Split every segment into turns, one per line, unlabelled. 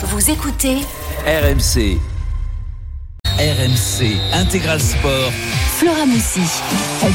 Vous écoutez
RMC. RMC Intégral Sport.
Flora Moussi.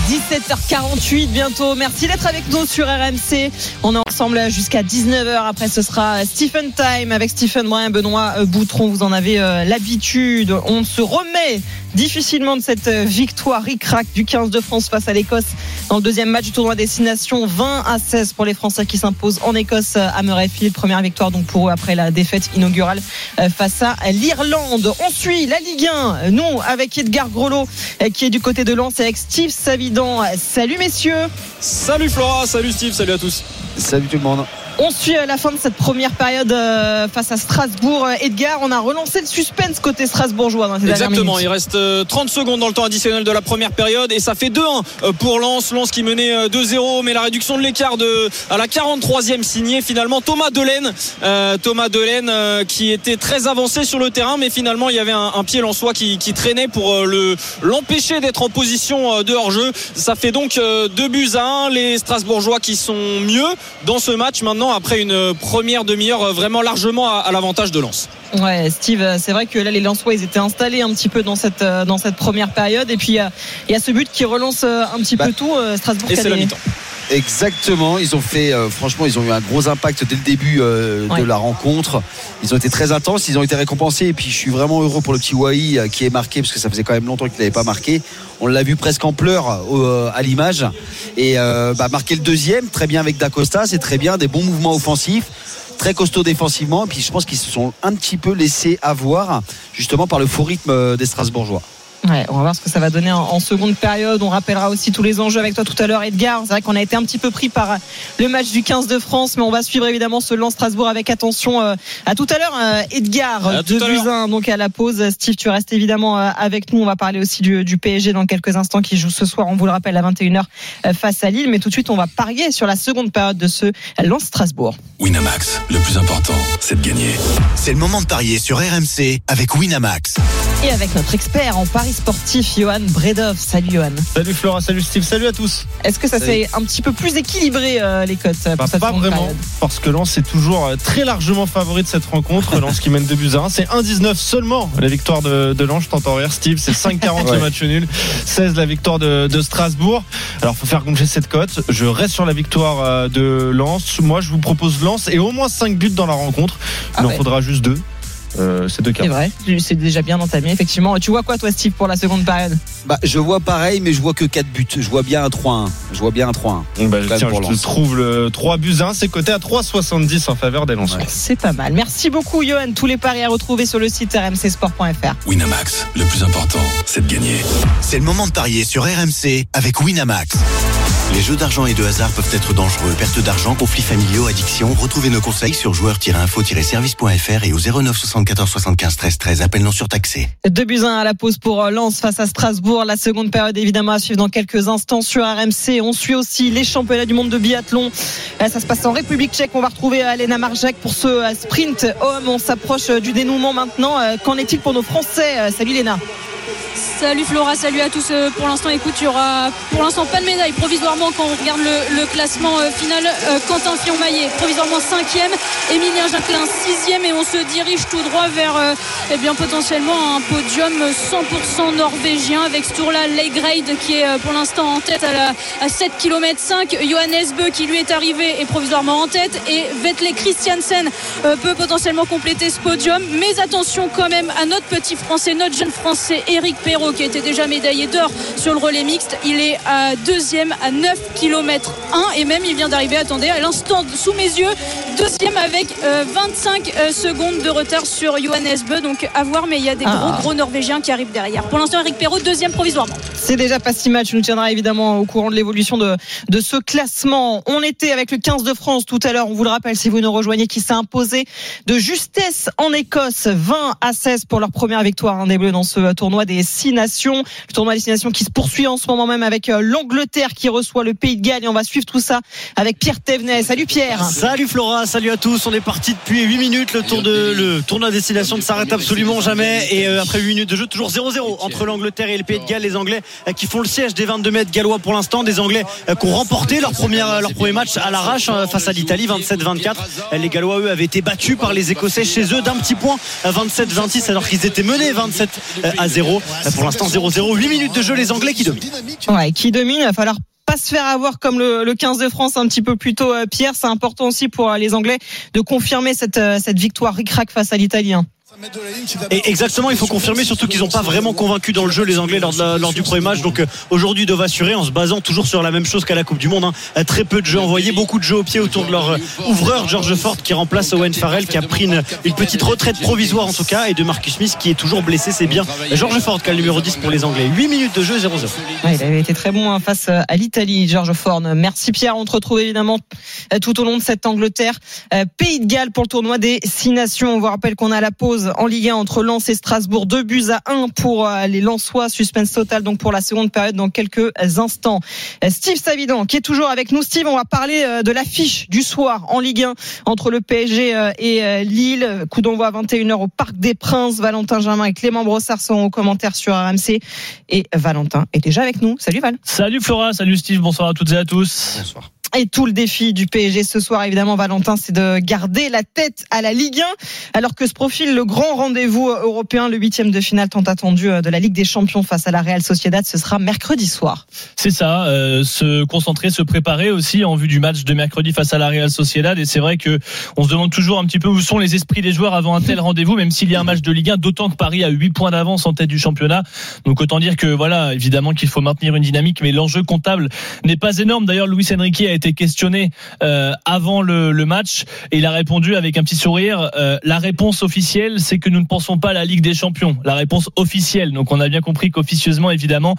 17h48 bientôt. Merci d'être avec nous sur RMC. On est ensemble jusqu'à 19h. Après, ce sera Stephen Time avec Stephen Brun, Benoît Boutron. Vous en avez euh, l'habitude. On se remet difficilement de cette euh, victoire ric-rac du 15 de France face à l'Écosse dans le deuxième match du tournoi Destination 20 à 16 pour les Français qui s'imposent en Écosse à Murrayfield. Première victoire donc pour eux après la défaite inaugurale euh, face à l'Irlande. On suit la Ligue 1. Nous avec Edgar Grolot qui est du côté de Lens et avec Steve Savidan. Salut messieurs.
Salut Flora, salut Steve, salut à tous.
Salut tout le monde.
On suit la fin de cette première période euh, face à Strasbourg. Edgar, on a relancé le suspense côté strasbourgeois dans ces
Exactement, il reste 30 secondes dans le temps additionnel de la première période et ça fait 2-1 euh, pour Lens. Lens qui menait 2-0, mais la réduction de l'écart de, à la 43e signée finalement Thomas Delaine. Euh, Thomas Delaine qui était très avancé sur le terrain, mais finalement il y avait un, un pied lensois qui, qui traînait pour le, l'empêcher d'être en position de hors-jeu. Ça fait donc 2 buts à 1. Les Strasbourgeois qui sont mieux dans ce match maintenant après une première demi-heure vraiment largement à, l'avantage de Lens.
Ouais, Steve, c'est vrai que là les Lensois ils étaient installés un petit peu dans cette dans cette première période et puis il y a ce but qui relance un petit peu tout Strasbourg.
Et c'est la mi-temps.
Exactement, ils ont fait, euh, franchement, ils ont eu un gros impact dès le début euh, de la rencontre. Ils ont été très intenses, ils ont été récompensés. Et puis, je suis vraiment heureux pour le petit Wai euh, qui est marqué parce que ça faisait quand même longtemps qu'il n'avait pas marqué. On l'a vu presque en pleurs à l'image et bah, marquer le deuxième, très bien avec Dacosta, c'est très bien, des bons mouvements offensifs très costaud défensivement. Et puis je pense qu'ils se sont un petit peu laissés avoir justement par le faux rythme des Strasbourgeois.
Ouais, on va voir ce que ça va donner en, seconde période. On rappellera aussi tous les enjeux avec toi tout à l'heure, Edgar. C'est vrai qu'on a été un petit peu pris par le match du 15 de France, mais on va suivre évidemment ce lance Strasbourg avec attention. Euh, à tout à l'heure, euh, Edgar, de Buzyn, donc à la pause. Steve, tu restes évidemment euh, avec nous. On va parler aussi du, du, PSG dans quelques instants qui joue ce soir, on vous le rappelle, à 21h face à Lille. Mais tout de suite, on va parier sur la seconde période de ce lance Strasbourg.
Winamax, le plus important, c'est de gagner. C'est le moment de parier sur RMC avec Winamax.
Et avec notre expert en paris sportif, Johan Bredov. Salut Johan.
Salut Flora, salut Steve, salut à tous.
Est-ce que ça s'est un petit peu plus équilibré euh, les cotes
bah, Pas vraiment, parce que Lens est toujours euh, très largement favori de cette rencontre. Lens qui mène 2 buts à 1. C'est 1-19 seulement la victoire de, de Lens. Je t'entends rire Steve, c'est 5-40 le match nul, 16 la victoire de, de Strasbourg. Alors faut faire gonfler cette cote. Je reste sur la victoire euh, de Lens. Moi je vous propose Lens et au moins 5 buts dans la rencontre. Il ah en faudra juste 2. Euh, c'est deux
C'est vrai, c'est déjà bien entamé, effectivement. Tu vois quoi, toi, Steve, pour la seconde période?
Bah, Je vois pareil, mais je vois que 4 buts. Je vois bien un 3-1. Je vois bien un 3-1.
Bah, tiens, je trouve le 3 buts 1, c'est coté à 3,70 en faveur des lanceurs.
C'est pas mal. Merci beaucoup, Johan. Tous les paris à retrouver sur le site rmcsport.fr.
Winamax, le plus important, c'est de gagner. C'est le moment de parier sur RMC avec Winamax. Les jeux d'argent et de hasard peuvent être dangereux. Perte d'argent, conflits familiaux, addiction. Retrouvez nos conseils sur joueurs-info-service.fr et au 09 74 75 13 13. Appel non surtaxé.
2 buts 1 à la pause pour euh, Lens face à Strasbourg. La seconde période évidemment à suivre dans quelques instants sur RMC. On suit aussi les championnats du monde de biathlon. Euh, ça se passe en République tchèque. On va retrouver euh, Alena Marjak pour ce sprint homme. On s'approche du dénouement maintenant. Qu'en est-il pour nos Français? Salut Léna.
Salut Flora, salut à tous. Euh, pour l'instant, écoute, il y aura pour l'instant pas de médaille provisoirement quand on regarde le, classement euh, final. Euh, Quentin Fillon-Maillet, provisoirement 5e, Emilien Jacquelin 6e et on se dirige tout droit vers eh bien, potentiellement un podium 100% norvégien avec Sturla Leigreid qui est pour l'instant en tête à, 7 km 5. Johannes Beu qui lui est arrivé est provisoirement en tête et Vetle Christiansen peut potentiellement compléter ce podium. Mais attention quand même à notre petit français, notre jeune français Eric Perrault qui était déjà médaillé d'or sur le relais mixte. Il est à deuxième à 9 km 1 et même il vient d'arriver, attendez, à l'instant sous mes yeux, deuxième avec 25 euh, euh, secondes de retard sur Johannes Beu. Donc à voir, mais il y a des gros ah. gros Norvégiens qui arrivent derrière. Pour l'instant, Eric Perrault, deuxième provisoirement.
C'est déjà pas si mal. Tu nous tiendras évidemment au courant de l'évolution de, de ce classement. On était avec le 15 de France tout à l'heure. On vous le rappelle si vous nous rejoignez, qui s'est imposé de justesse en Écosse, 20 à 16 pour leur première victoire hein, des Bleus dans ce tournoi des Six Nations. Le tournoi des Six Nations qui se poursuit en ce moment même avec euh, l'Angleterre qui reçoit le Pays de Galles et on va suivre tout ça avec Pierre Thévenet. Salut Pierre.
Salut Flora, salut à tous. On est parti depuis 8 minutes. Le tour de le tournoi des destination ne s'arrête absolument jamais. Et euh, après 8 minutes de jeu, toujours 0-0 entre l'Angleterre et le Pays de Galles. Les Anglais euh, qui font le siège des 22 mètres gallois pour l'instant. Des Anglais qui ont remporté leur, leur premier match à l'arrache face à l'Italie 27-24. Les Gallois, eux, avaient été battus par les Écossais chez eux d'un petit point 27-26 alors qu'ils étaient menés 27 à 0. Pour l'instant 0-0. 8 minutes de jeu, les Anglais qui dominent.
Ouais, qui domine. Il va falloir pas se faire avoir comme le, 15 de France un petit peu plus tôt, euh, Pierre. C'est important aussi pour euh, les Anglais de confirmer cette, euh, cette victoire ric-rac face à l'Italien.
Et exactement, il faut confirmer surtout qu'ils n'ont pas vraiment convaincu dans le jeu les Anglais lors, lors du premier match. Donc euh, aujourd'hui, ils doivent assurer en se basant toujours sur la même chose qu'à la Coupe du Monde. Hein. Très peu de jeux envoyés, beaucoup de jeux au pied autour de leur euh, ouvreur George Ford qui remplace Owen Farrell qui a pris une, petite retraite provisoire en tout cas et de Marcus Smith qui est toujours blessé. C'est bien George Ford qui a le numéro 10 pour les Anglais? 8 minutes de jeu 0-0.
il avait été très bon hein, face euh, à l'Italie, George Ford. Merci Pierre. On te retrouve évidemment tout au long de cette Angleterre. Pays de Galles pour le tournoi des Six Nations. On vous rappelle qu'on a la pause en Ligue 1 entre Lens et Strasbourg. Deux buts à un pour euh, les Lensois. Suspense total donc pour la seconde période dans quelques instants. Euh, Steve Savidan qui est toujours avec nous. Steve, on va parler euh, de l'affiche du soir en Ligue 1 entre le PSG et Lille. Coup d'envoi à 21h au Parc des Princes. Valentin Germain et Clément Brossard sont aux commentaires sur RMC. Et Valentin est déjà avec nous. Salut Val.
Salut Flora, salut Steve, bonsoir à toutes et à tous.
Bonsoir. Et tout le défi du PSG ce soir, évidemment, Valentin, c'est de garder la tête à la Ligue 1, alors que se profile le grand rendez-vous européen, le huitième de finale tant attendu euh, de la Ligue des Champions face à la Real Sociedad. Ce sera mercredi soir.
C'est ça, euh, se concentrer, se préparer aussi en vue du match de mercredi face à la Real Sociedad. Et c'est vrai que on se demande toujours un petit peu où sont les esprits des joueurs avant un tel rendez-vous, même s'il y a un match de Ligue 1, d'autant que Paris a 8 points d'avance en tête du championnat. Donc autant dire que voilà, évidemment qu'il faut maintenir une dynamique, mais l'enjeu comptable n'est pas énorme. D'ailleurs, Luis Enrique a été questionné euh, avant le, match et il a répondu avec un petit sourire. La réponse officielle, c'est que nous ne pensons pas à la Ligue des Champions. La réponse officielle. Donc on a bien compris qu'officieusement, évidemment,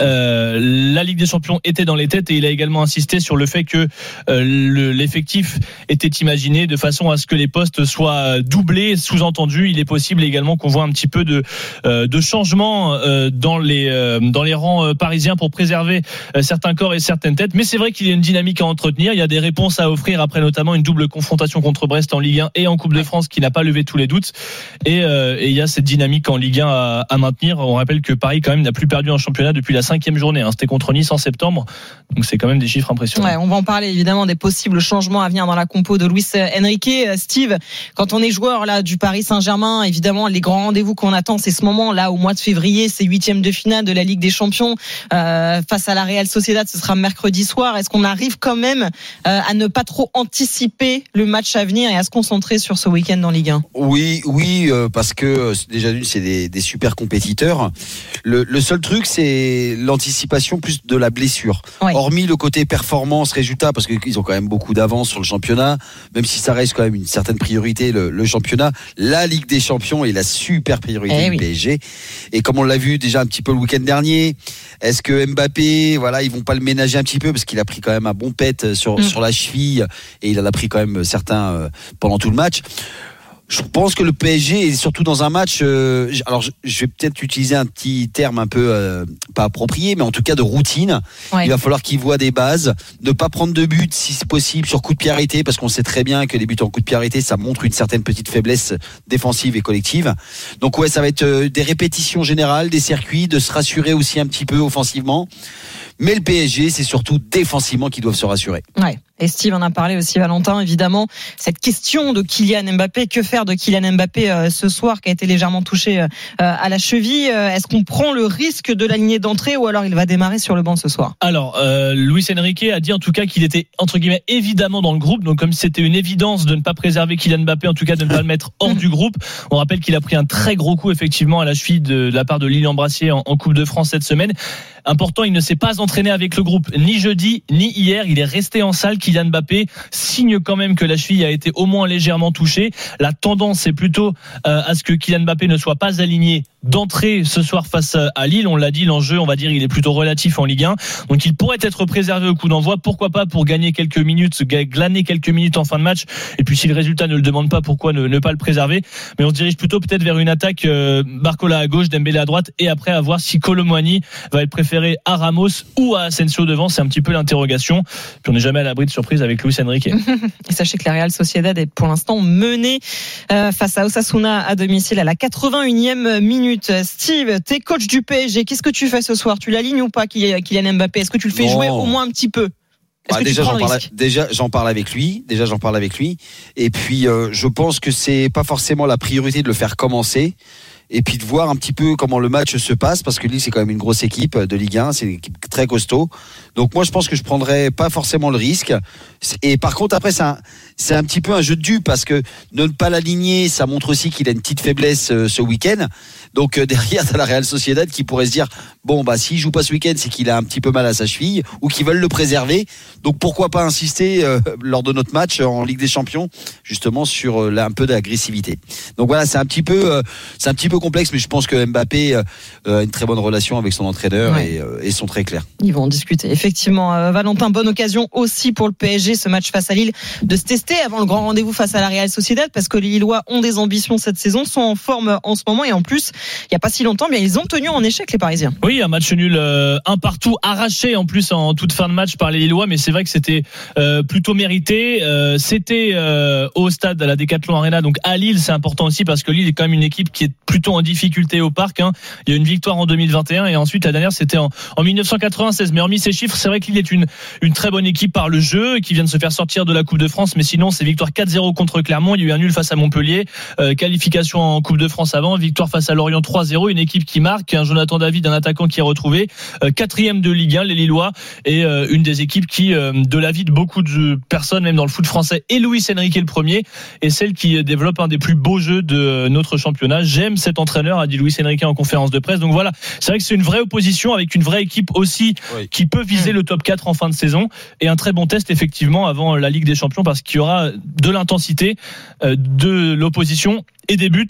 euh, la Ligue des Champions était dans les têtes et il a également insisté sur le fait que l'effectif était imaginé de façon à ce que les postes soient doublés. Sous-entendu, il est possible également qu'on voit un petit peu de, de changement dans les dans les rangs parisiens pour préserver certains corps et certaines têtes. Mais c'est vrai qu'il y a une dynamique à entretenir. Il y a des réponses à offrir après notamment une double confrontation contre Brest en Ligue 1 et en Coupe de France qui n'a pas levé tous les doutes. Et, euh, et il y a cette dynamique en Ligue 1 à, à, maintenir. On rappelle que Paris quand même n'a plus perdu un championnat depuis la cinquième journée. Hein. C'était contre Nice en septembre. Donc c'est quand même des chiffres impressionnants.
Ouais, on va en parler évidemment des possibles changements à venir dans la compo de Luis Enrique. Euh, Steve, quand on est joueur là du Paris Saint-Germain, évidemment les grands rendez-vous qu'on attend, c'est ce moment là au mois de février, c'est huitième de finale de la Ligue des Champions euh, face à la Real Sociedad. Ce sera mercredi soir. Est-ce qu'on arrive quand même euh, à ne pas trop anticiper le match à venir et à se concentrer sur ce week-end en Ligue 1
Oui, oui, euh, parce que euh, déjà d'une, c'est des, des, super compétiteurs. Le, le seul truc, c'est l'anticipation plus de la blessure. Hormis le côté performance, résultat, parce qu'ils ont quand même beaucoup d'avance sur le championnat, même si ça reste quand même une certaine priorité, le, le championnat. La Ligue des Champions est la super priorité eh du oui. PSG. Et comme on l'a vu déjà un petit peu le week-end dernier, est-ce que Mbappé, voilà, ils vont pas le ménager un petit peu parce qu'il a pris quand même un bon pet sur, mmh. sur la cheville et il en a pris quand même certains euh, pendant tout le match je pense que le PSG est surtout dans un match. Euh, alors, je, vais peut-être utiliser un petit terme un peu euh, pas approprié, mais en tout cas de routine. Ouais. Il va falloir qu'il voit des bases, ne pas prendre de but si c'est possible sur coup de pied arrêté, parce qu'on sait très bien que les buts en coup de pied arrêté, ça montre une certaine petite faiblesse défensive et collective. Donc ouais, ça va être euh, des répétitions générales, des circuits, de se rassurer aussi un petit peu offensivement. Mais le PSG, c'est surtout défensivement qu'ils doivent se rassurer.
Ouais. Et Steve en a parlé aussi, Valentin, évidemment. Cette question de Kylian Mbappé, que faire de Kylian Mbappé euh, ce soir, qui a été légèrement touché euh, à la cheville euh, Est-ce qu'on prend le risque de la lignée d'entrée ou alors il va démarrer sur le banc ce soir?
Alors, euh, Luis Enrique a dit en tout cas qu'il était, entre guillemets, évidemment dans le groupe. Donc, comme c'était une évidence de ne pas préserver Kylian Mbappé, en tout cas de ne pas le mettre hors du groupe. On rappelle qu'il a pris un très gros coup, effectivement, à la cheville de, de la part de Lilian Brassier en, en Coupe de France cette semaine. Important, il ne s'est pas entraîné avec le groupe ni jeudi ni hier. Il est resté en salle. Kylian Mbappé signe quand même que la cheville a été au moins légèrement touchée. La tendance est plutôt euh, à ce que Kylian Mbappé ne soit pas aligné d'entrée ce soir face à Lille. On l'a dit, l'enjeu, on va dire, il est plutôt relatif en Ligue 1. Donc il pourrait être préservé au coup d'envoi. Pourquoi pas pour gagner quelques minutes, glaner quelques minutes en fin de match. Et puis si le résultat ne le demande pas, pourquoi ne, pas le préserver? Mais on se dirige plutôt peut-être vers une attaque euh, Barcola à gauche, Dembélé à droite, et après à voir si Colomwani va être préféré à Ramos ou à Asensio devant. C'est un petit peu l'interrogation. Puis on n'est jamais à l'abri de surprise avec Luis Enrique.
et sachez que la Real Sociedad est pour l'instant menée euh, face à Osasuna à domicile à la 81e minute. Steve, t'es coach du PSG. Qu'est-ce que tu fais ce soir? Tu l'alignes ou pas, Kylian Mbappé? Est-ce que tu le fais jouer au moins un petit peu?
Bah, déjà, j'en parle, déjà, j'en parle avec lui. Déjà, j'en parle avec lui. Et puis, euh, je pense que c'est pas forcément la priorité de le faire commencer et puis de voir un petit peu comment le match se passe parce que Lille c'est quand même une grosse équipe de Ligue 1, c'est une équipe très costaud. Donc moi je pense que je prendrais pas forcément le risque. Et par contre après c'est un, c'est un petit peu un jeu de dupes parce que ne pas l'aligner, ça montre aussi qu'il a une petite faiblesse euh, ce week-end. Donc euh, derrière t'as la Real Sociedad qui pourrait se dire bon bah s'il joue pas ce week-end c'est qu'il a un petit peu mal à sa cheville ou qu'ils veulent le préserver. Donc pourquoi pas insister euh, lors de notre match en Ligue des Champions justement sur un peu d'agressivité. Donc voilà c'est un petit peu c'est un petit peu complexe, mais je pense que Mbappé a une très bonne relation avec son entraîneur et, et, sont très clairs.
Ils vont en discuter. Effectivement, Valentin, bonne occasion aussi pour le PSG, ce match face à Lille, de se tester avant le grand rendez-vous face à la Real Sociedad, parce que les Lillois ont des ambitions cette saison, sont en forme en ce moment, et en plus, il n'y a pas si longtemps, bien ils ont tenu en échec les Parisiens.
Oui, un match nul, un partout, arraché en plus en toute fin de match par les Lillois, mais c'est vrai que c'était plutôt mérité. c'était au stade à la Decathlon Arena, donc à Lille, c'est important aussi parce que Lille est quand même une équipe qui est plutôt en difficulté au parc. Hein. Il y a une victoire en 2021 et ensuite la dernière c'était en, en 1996. Mais hormis ces chiffres, c'est vrai qu'il est une, une très bonne équipe par le jeu qui vient de se faire sortir de la Coupe de France. Mais sinon, c'est victoire 4-0 contre Clermont. Il y a eu un nul face à Montpellier, euh, qualification en Coupe de France avant, victoire face à Lorient 3-0. Une équipe qui marque, un Jonathan David, un attaquant qui est retrouvé, euh, quatrième de Ligue 1, les Lillois, et euh, une des équipes qui, de l'avis de beaucoup de personnes, même dans le foot français, et Luis Enrique le premier, et celle qui développe un des plus beaux jeux de notre championnat. J'aime cet entraîneur, a dit Luis Enrique en conférence de presse. Donc voilà, c'est vrai que c'est une vraie opposition avec une vraie équipe aussi qui peut viser le top 4 en fin de saison. Et un très bon test effectivement avant la Ligue des Champions parce qu'il y aura de l'intensité, euh, de l'opposition et des buts.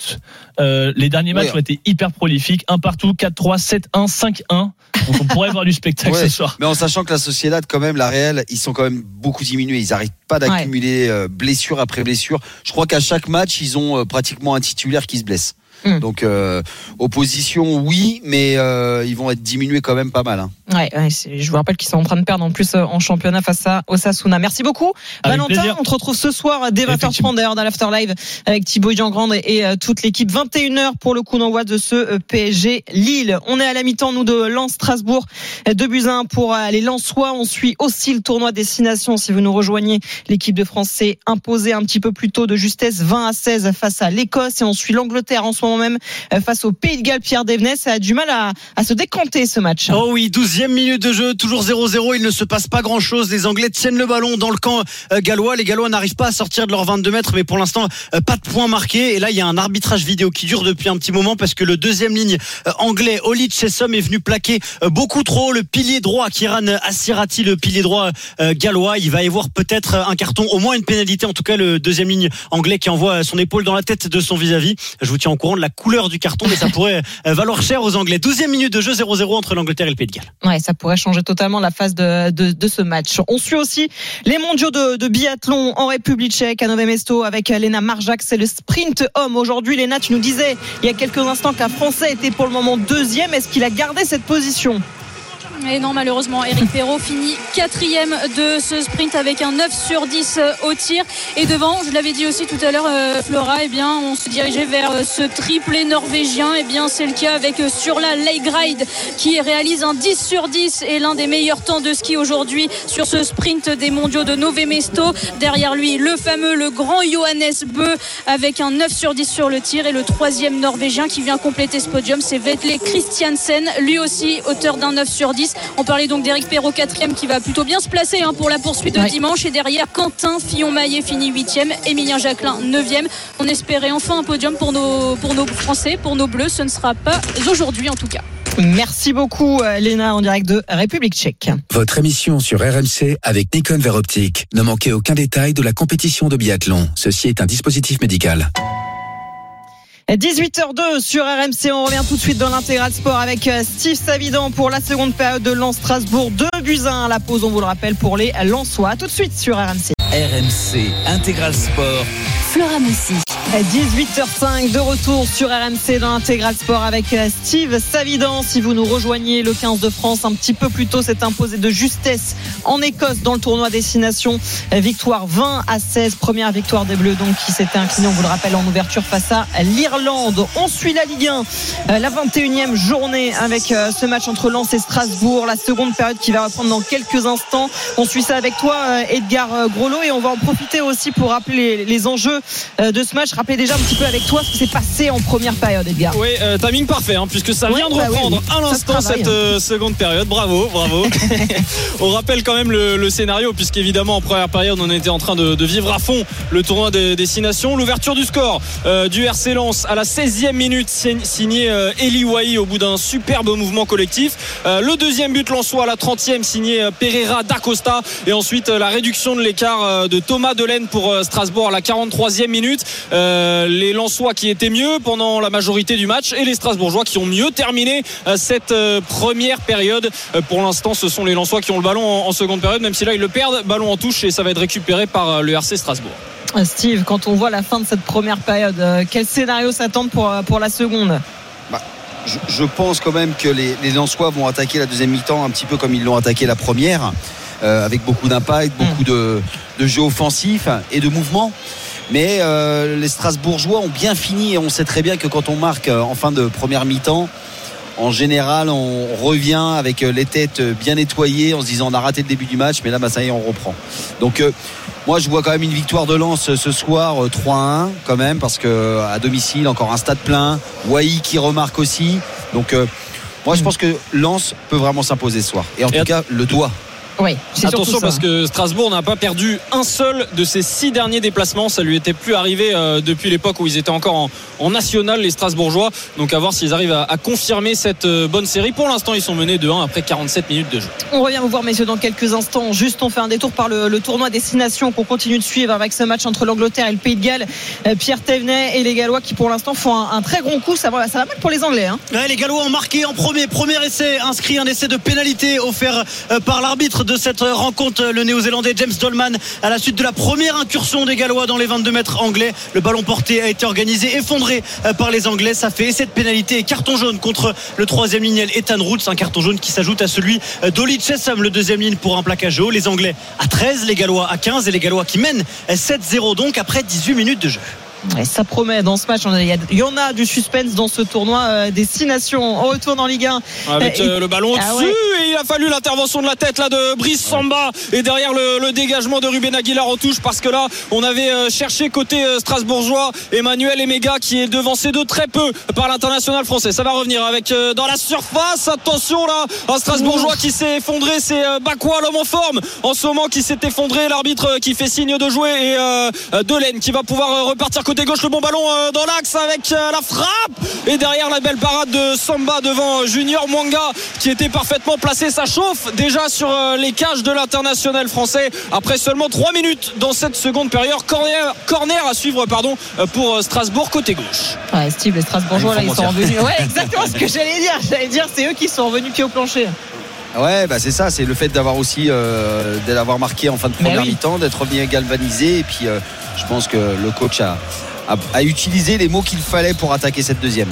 Euh, les derniers matchs ont été hyper prolifiques. Un partout, 4-3, 7-1, 5-1. Donc on pourrait voir du spectacle ce soir.
Mais en sachant que la Sociedad, quand même, la Real, ils sont quand même beaucoup diminués. Ils n'arrêtent pas d'accumuler euh, blessure après blessure. Je crois qu'à chaque match, ils ont pratiquement un titulaire qui se blesse. Hmm. Donc euh, opposition oui, mais euh, ils vont être diminués quand même pas mal. Hein.
Ouais, je vous rappelle qu'ils sont en train de perdre en plus euh, en championnat face à Osasuna. Merci beaucoup Valentin. On te retrouve ce soir dès 20h30 d'ailleurs dans l'after live avec Thibaut Jean-Grande et, toute l'équipe. 21h pour le coup d'envoi de ce PSG Lille. On est à la mi-temps nous de Lens Strasbourg. De Buzyn pour les Lensois. On suit aussi le tournoi destination. Si vous nous rejoignez, l'équipe de France s'est imposée un petit peu plus tôt de justesse 20 à 16 face à l'Écosse et on suit l'Angleterre en ce moment même euh, face au Pays de Galles. Pierre Devenès a du mal à, à se décanter ce match.
Oh oui, 12e minute de jeu, toujours 0-0. Il ne se passe pas grand chose. Les Anglais tiennent le ballon dans le camp euh, gallois. Les Gallois n'arrivent pas à sortir de leurs 22 mètres, mais pour l'instant, euh, pas de points marqués. Et là, il y a un arbitrage vidéo qui dure depuis un petit moment parce que le deuxième ligne anglais, Oli Chessom, est venu plaquer beaucoup trop le pilier droit, Kiran Assirati, le pilier droit gallois. Il va y avoir peut-être un carton, au moins une pénalité. En tout cas, le deuxième ligne anglais qui envoie son épaule dans la tête de son vis-à-vis. -vis. Je vous tiens au courant de la couleur du carton, mais ça pourrait euh, valoir cher aux Anglais. 12e minute de jeu 0-0 entre l'Angleterre et le Pays de Galles.
Ouais, ça pourrait changer totalement la phase de, de, ce match. On suit aussi les mondiaux de, de biathlon en République tchèque à Nové Mesto avec Lena Marjac. C'est le sprint homme. Aujourd'hui, Lena, tu nous disais il y a quelques instants qu'un Français était pour le moment deuxième. Est-ce qu'il a gardé cette position?
Et non, malheureusement, Eric Perrault finit quatrième de ce sprint avec un 9 sur 10 euh, au tir. Et devant, je l'avais dit aussi tout à l'heure, euh, Flora, eh bien, on se dirigeait vers euh, ce triplé norvégien. Et eh bien, c'est le cas avec Surla Leigride qui réalise un 10 sur 10 et l'un des meilleurs temps de ski aujourd'hui sur ce sprint des mondiaux de Nové Mesto. Derrière lui, le fameux, le grand Johannes Bö avec un 9 sur 10 sur le tir. Et le troisième norvégien qui vient compléter ce podium, c'est Vetle Christiansen, lui aussi auteur d'un 9 sur 10. On parlait donc d'Eric Perrault, quatrième, qui va plutôt bien se placer hein, pour la poursuite de dimanche. Et derrière, Quentin Fillon-Maillet finit huitième, Emilien Jacquelin neuvième. On espérait enfin un podium pour nos, pour nos Français, pour nos Bleus. Ce ne sera pas aujourd'hui en tout cas.
Merci beaucoup, euh, Léna, en direct de République tchèque.
Votre émission sur RMC avec Nikon Veroptique. Ne manquez aucun détail de la compétition de biathlon. Ceci est un dispositif médical.
18h02 sur RMC. On revient tout de suite dans l'intégral sport avec euh, Steve Savidan pour la seconde période de Lens Strasbourg. 2 buts 1 à la pause, on vous le rappelle, pour les Lensois. Tout de suite sur RMC.
RMC Intégral Sport.
Flora Moussi.
18h05 de retour sur RMC dans l'intégral sport avec euh, Steve Savidan. Si vous nous rejoignez, le 15 de France un petit peu plus tôt s'est imposé de justesse en Écosse dans le tournoi destination. Euh, Victoire 20 à 16, première victoire des Bleus donc qui s'était incliné, on vous le rappelle, en ouverture face à l'Irlande. On suit la Ligue 1, euh, la 21e journée avec ce match entre Lens et Strasbourg, la seconde période qui va reprendre dans quelques instants. On suit ça avec toi Edgar Grolot et on va en profiter aussi pour rappeler les enjeux de ce match rappeler déjà un petit peu avec toi ce qui s'est passé en première période, Edgar.
Oui, euh, timing parfait, hein, puisque ça vient de bah reprendre à l'instant cette euh, seconde période. Bravo, bravo. on rappelle quand même le, scénario, puisqu'évidemment en première période, on était en train de, vivre à fond le tournoi des destinations. L'ouverture du score euh, du RC Lens à la 16e minute, signé Eli Wahi au bout d'un superbe mouvement collectif. le deuxième but Lensois à la 30e, signé Pereira d'Acosta. Et ensuite la réduction de l'écart de Thomas Delaine pour Strasbourg à la 43e minute. Euh, les Lensois qui étaient mieux pendant la majorité du match et les Strasbourgeois qui ont mieux terminé euh, cette euh, première période. Pour l'instant, ce sont les Lensois qui ont le ballon en seconde période, même si là ils le perdent. Ballon en touche et ça va être récupéré par le RC Strasbourg.
Steve, quand on voit la fin de cette première période, quel scénario s'attend pour, pour la seconde?
Bah, je, pense quand même que les, les Lensois vont attaquer la deuxième mi-temps un petit peu comme ils l'ont attaqué la première, avec beaucoup d'impact, beaucoup mm. de, de jeu offensif et de mouvement. Mais euh, les Strasbourgeois ont bien fini et on sait très bien que quand on marque euh, en fin de première mi-temps, en général, on revient avec euh, les têtes bien nettoyées en se disant on a raté le début du match, mais là, bah, ça y est, on reprend. Donc, moi, je vois quand même une victoire de Lens ce soir, 3-1 quand même, parce que à domicile, encore un stade plein. Wai qui remarque aussi. Donc, moi, je pense que Lens peut vraiment s'imposer ce soir. Et en tout cas, le doigt.
Oui,
Attention parce que Strasbourg n'a pas perdu un seul de ses six derniers déplacements. Ça lui était plus arrivé euh, depuis l'époque où ils étaient encore en, national, les Strasbourgeois. Donc à voir s'ils arrivent à, confirmer cette euh, bonne série. Pour l'instant, ils sont menés de 1 après 47 minutes de jeu.
On revient vous voir, messieurs, dans quelques instants. Juste, on fait un détour par le, tournoi Destination qu'on continue de suivre avec ce match entre l'Angleterre et le Pays de Galles. Euh, Pierre Thévenet et les Gallois qui, pour l'instant, font un, très grand coup. Ça va, ça va mal pour les Anglais. Hein.
les Gallois ont marqué en premier, premier essai, inscrit un essai de pénalité offert par l'arbitre de cette rencontre le néo-zélandais James Dolman à la suite de la première incursion des Gallois dans les 22 mètres anglais. Le ballon porté a été organisé, effondré euh, par les Anglais. Ça fait de pénalité et carton jaune contre le troisième lignel Ethan Roots. Un carton jaune qui s'ajoute à celui euh, d'Oli Chessam, le deuxième ligne pour un plaquage haut. Les Anglais à 13, les Gallois à 15 et les Gallois qui mènent 7-0 donc après 18 minutes de jeu.
Et ça promet dans ce match. Il y en a du suspense dans ce tournoi euh, des six nations. On retourne en Ligue 1.
Avec euh, le ballon ah dessus et il a fallu l'intervention de la tête là de Brice Samba et derrière le, dégagement de Ruben Aguilar en touche parce que là on avait euh, cherché côté strasbourgeois Emmanuel Emega qui est devancé de très peu par l'international français. Ça va revenir avec dans la surface. Attention là, un Strasbourgeois qui s'est effondré. C'est Bakwa l'homme en forme en ce moment qui s'est effondré. L'arbitre qui fait signe de jouer et Delaine qui va pouvoir repartir côté gauche le bon ballon euh, dans l'axe avec euh, la frappe. Et derrière la belle parade de Samba devant euh, Junior Mwanga qui était parfaitement placé. Ça chauffe déjà sur les cages de l'international français après seulement 3 minutes dans cette seconde période. Corner, corner à suivre pardon pour Strasbourg côté gauche.
Ouais, Steve les Strasbourgeois là ils sont revenus. Ouais exactement ce que j'allais dire. J'allais dire c'est eux qui sont revenus pied au plancher
Ouais, bah c'est ça, c'est le fait d'avoir aussi d'avoir marqué en fin de première mi-temps, d'être bien galvanisé. Et puis, je pense que le coach a, à, utiliser les mots qu'il fallait pour attaquer cette deuxième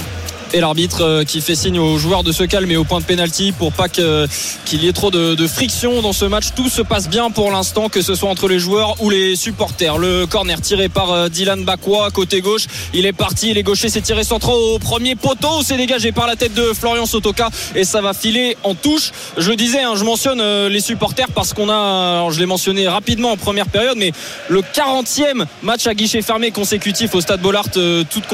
et l'arbitre euh, qui fait signe aux joueurs de se calmer au point de pénalty pour pas qu'il y ait trop de, friction dans ce match. Tout se passe bien pour l'instant, que ce soit entre les joueurs ou les supporters. Le corner tiré par euh, Dylan Bakwa côté gauche. Il est parti, il est gaucher, c'est tiré central au premier poteau. C'est dégagé par la tête de Florian Sotoka et ça va filer en touche. Je le disais, hein, je mentionne euh, les supporters parce qu'on a, je l'ai mentionné rapidement en première période, mais le 40e match à guichet fermé consécutif au Stade Bollard, toute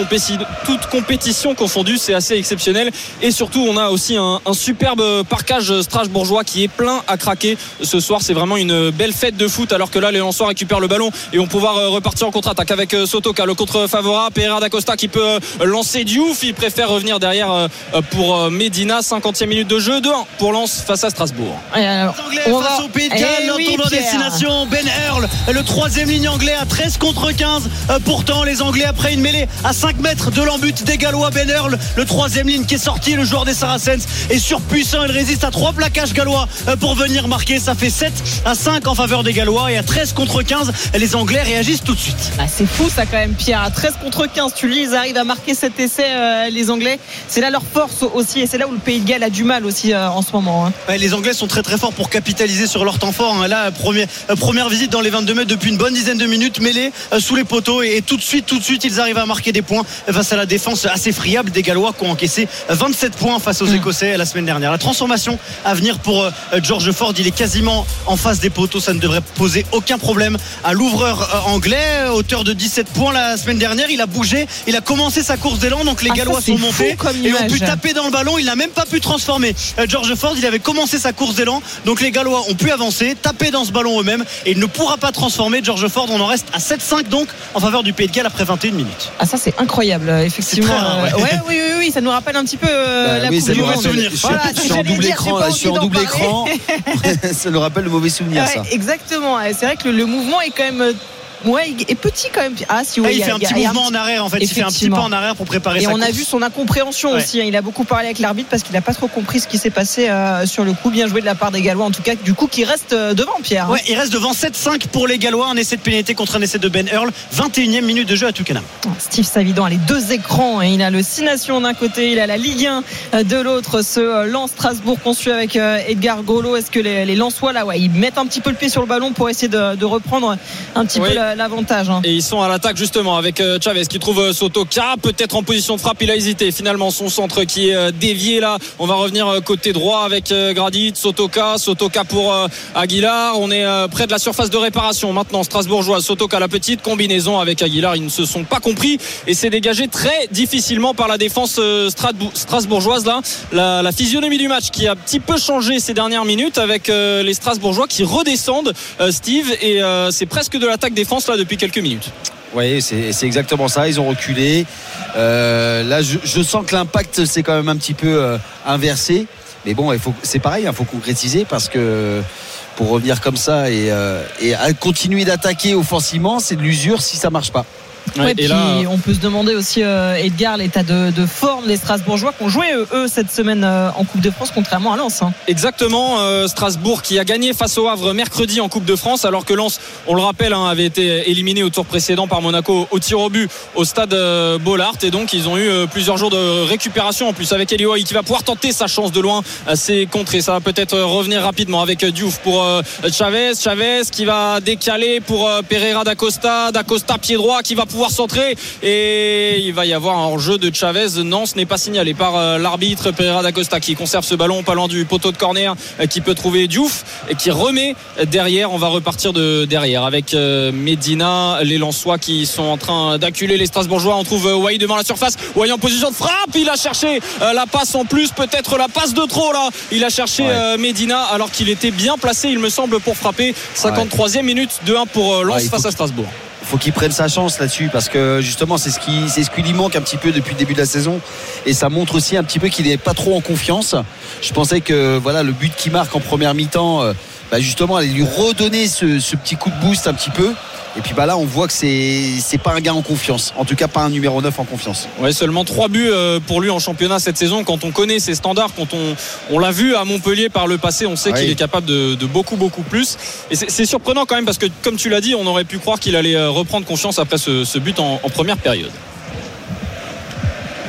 compétition confondue c'est assez exceptionnel. Et surtout, on a aussi un, un superbe parcage strasbourgeois qui est plein à craquer ce soir. C'est vraiment une belle fête de foot alors que là, les Lensois récupèrent le ballon et vont pouvoir euh, repartir en contre-attaque avec euh, Sotoka, le contre favorable. Pereira d'Acosta qui peut euh, lancer Diouf. Il préfère revenir derrière pour Medina. 50e minute de jeu. 2-1 pour Lens face à Strasbourg.
Et alors,
Les Anglais
on
face
va-
au Pays de
Eh
Galles, leur
oui,
tournoi
Pierre.
destination. Ben Earl, le troisième ligne anglais à 13 contre 15. Euh, Pourtant, les Anglais, après une mêlée à 5 mètres de l'embut des Gallois, Ben Earl, le troisième ligne qui est sorti, le joueur des Saracens, est surpuissant. Il résiste à trois plaquages gallois euh, pour venir marquer. Ça fait 7 à 5 en faveur des Gallois et à 13 contre 15, les Anglais réagissent tout de suite.
Ah, c'est fou ça quand même Pierre. À 13 contre 15, tu lis, ils arrivent à marquer cet essai euh, les Anglais. C'est là leur force aussi et c'est là où le Pays de Galles a du mal aussi euh, en ce moment. hein.
Ouais, les Anglais sont très très forts pour capitaliser sur leur temps fort. hein. Là, première, euh, première visite dans les 22 mètres depuis une bonne dizaine de minutes, mêlée sous les poteaux et, et tout de suite, tout de suite, ils arrivent à marquer des points face à la défense assez friable des Gallois qui ont encaissé euh, 27 points face aux Écossais la semaine dernière. La transformation à venir pour euh, George Ford, il est quasiment en face des poteaux. Ça ne devrait poser aucun problème à l'ouvreur euh, anglais, auteur de 17 points la semaine dernière. Il a bougé, il a commencé sa course d'élan, donc les
Ah,
Gallois sont montés et ont pu taper dans le ballon. Il n'a même pas pu transformer. Euh, George Ford, il avait commencé sa course d'élan. Donc les Gallois ont pu avancer, taper dans ce ballon eux-mêmes. Et il ne pourra pas transformer. George Ford, on en reste à 7-5 donc en faveur du Pays de Galles après 21 minutes.
Ah ça c'est incroyable effectivement.
C'est très rare, ouais.
Ouais, oui, oui, oui, ça nous rappelle un petit peu euh,
Bah
la
oui,
Coupe du Monde.
souvenir.
Voilà,
je suis en double
dire,
écran, je suis en double écran. ça nous rappelle le mauvais souvenir,
Ouais,
ça.
exactement. C'est vrai que le, le mouvement est quand même euh, ouais, il est petit quand même. Ah si
Ah, il
y a-
fait un
y a-
petit
y a
mouvement en arrière en fait. Il fait un petit pas en arrière pour préparer
Et
sa
on a vu son incompréhension
Ouais.
aussi. hein. Il a beaucoup parlé avec l'arbitre parce qu'il n'a pas trop compris ce qui s'est passé euh, sur le coup. Bien joué de la part des Gallois, en tout cas, du coup, qui reste euh, devant Pierre. hein.
Ouais, il reste devant 7-5 pour les Gallois. Un essai de pénalité contre un essai de Ben Earl. 21e minute de jeu à Twickenham.
Steve Savidan a les deux écrans. Et il a le 6 Nations d'un côté, il a la Ligue 1 de l'autre. Ce euh, Lens Strasbourg qu'on suit avec euh, Edgar Golo. Est-ce que les, les Lensois là, ouais, ils mettent un petit peu le pied sur le ballon pour essayer de, de reprendre un petit
Oui.
peu la- l'avantage. hein.
Et ils sont à l'attaque justement avec euh, Chavez qui trouve euh, Sotoka peut-être en position de frappe. Il a hésité finalement son centre qui est euh, dévié là. On va revenir euh, côté droit avec euh, Gradit Sotoka. Sotoka pour euh, Aguilar. On est euh, près de la surface de réparation maintenant Strasbourgeois. Sotoka la petite combinaison avec Aguilar. Ils ne se sont pas compris. Et c'est dégagé très difficilement par la défense euh, strasbourgeoise là. La, physionomie du match qui a un petit peu changé ces dernières minutes avec euh, les Strasbourgeois qui redescendent euh, Steve. Et euh, c'est presque de l'attaque défense là depuis quelques minutes
Oui, c'est exactement ça. Ils ont reculé. Euh, là, je, sens que l'impact s'est quand même un petit peu euh, inversé. Mais bon, c'est pareil, il faut concrétiser parce que pour revenir comme ça et, euh, continuer d'attaquer offensivement, c'est de l'usure si ça marche pas.
Ouais,
et
puis
là
on peut se demander aussi, euh, Edgar, l'état de, de forme des Strasbourgeois qui ont joué eux, cette semaine euh, en Coupe de France, contrairement à Lens. hein.
Exactement, euh, Strasbourg qui a gagné face au Havre mercredi en Coupe de France, alors que Lens, on le rappelle, hein, avait été éliminé au tour précédent par Monaco au tir au but au stade Bollard. Et donc, ils ont eu plusieurs jours de récupération en plus avec Elioy qui va pouvoir tenter sa chance de loin. Euh, C'est contré, ça va peut-être revenir rapidement avec Diouf pour Chavez. Chavez qui va décaler pour Pereira d'Acosta. D'Acosta pied droit qui va pouvoir centrer. Et il va y avoir un jeu de Chavez. Non, ce n'est pas signalé par euh, l'arbitre Pereira d'Acosta qui conserve ce ballon pas loin du poteau de corner euh, qui peut trouver Diouf et qui remet derrière. On va repartir de derrière avec euh, Medina, les Lensois qui sont en train d'acculer les Strasbourgeois. On trouve Wai devant la surface. Wai en position de frappe. Il a cherché la passe en plus, peut-être la passe de trop là. Il a cherché
Ouais.
Medina alors qu'il était bien placé, il me semble, pour frapper. 53e minute de 1 pour Lens
Ouais,
face à Strasbourg.
Faut qu'il prenne sa chance là-dessus parce que justement c'est ce qui c'est ce qui lui manque un petit peu depuis le début de la saison et ça montre aussi un petit peu qu'il n'est pas trop en confiance. Je pensais que voilà le but qu'il marque en première mi-temps euh, bah, justement allait lui redonner ce petit coup de boost un petit peu et puis bah là on voit que c'est pas un gars en confiance en tout cas pas un numéro 9 en confiance.
Ouais, seulement 3 buts euh, pour lui en championnat cette saison. Quand on connaît ses standards, quand on, on l'a vu à Montpellier par le passé, on sait qu'il est capable de, de beaucoup, beaucoup plus. Et c'est surprenant quand même parce que, comme tu l'as dit, on aurait pu croire qu'il allait euh, reprendre confiance après ce, ce but en, en première période.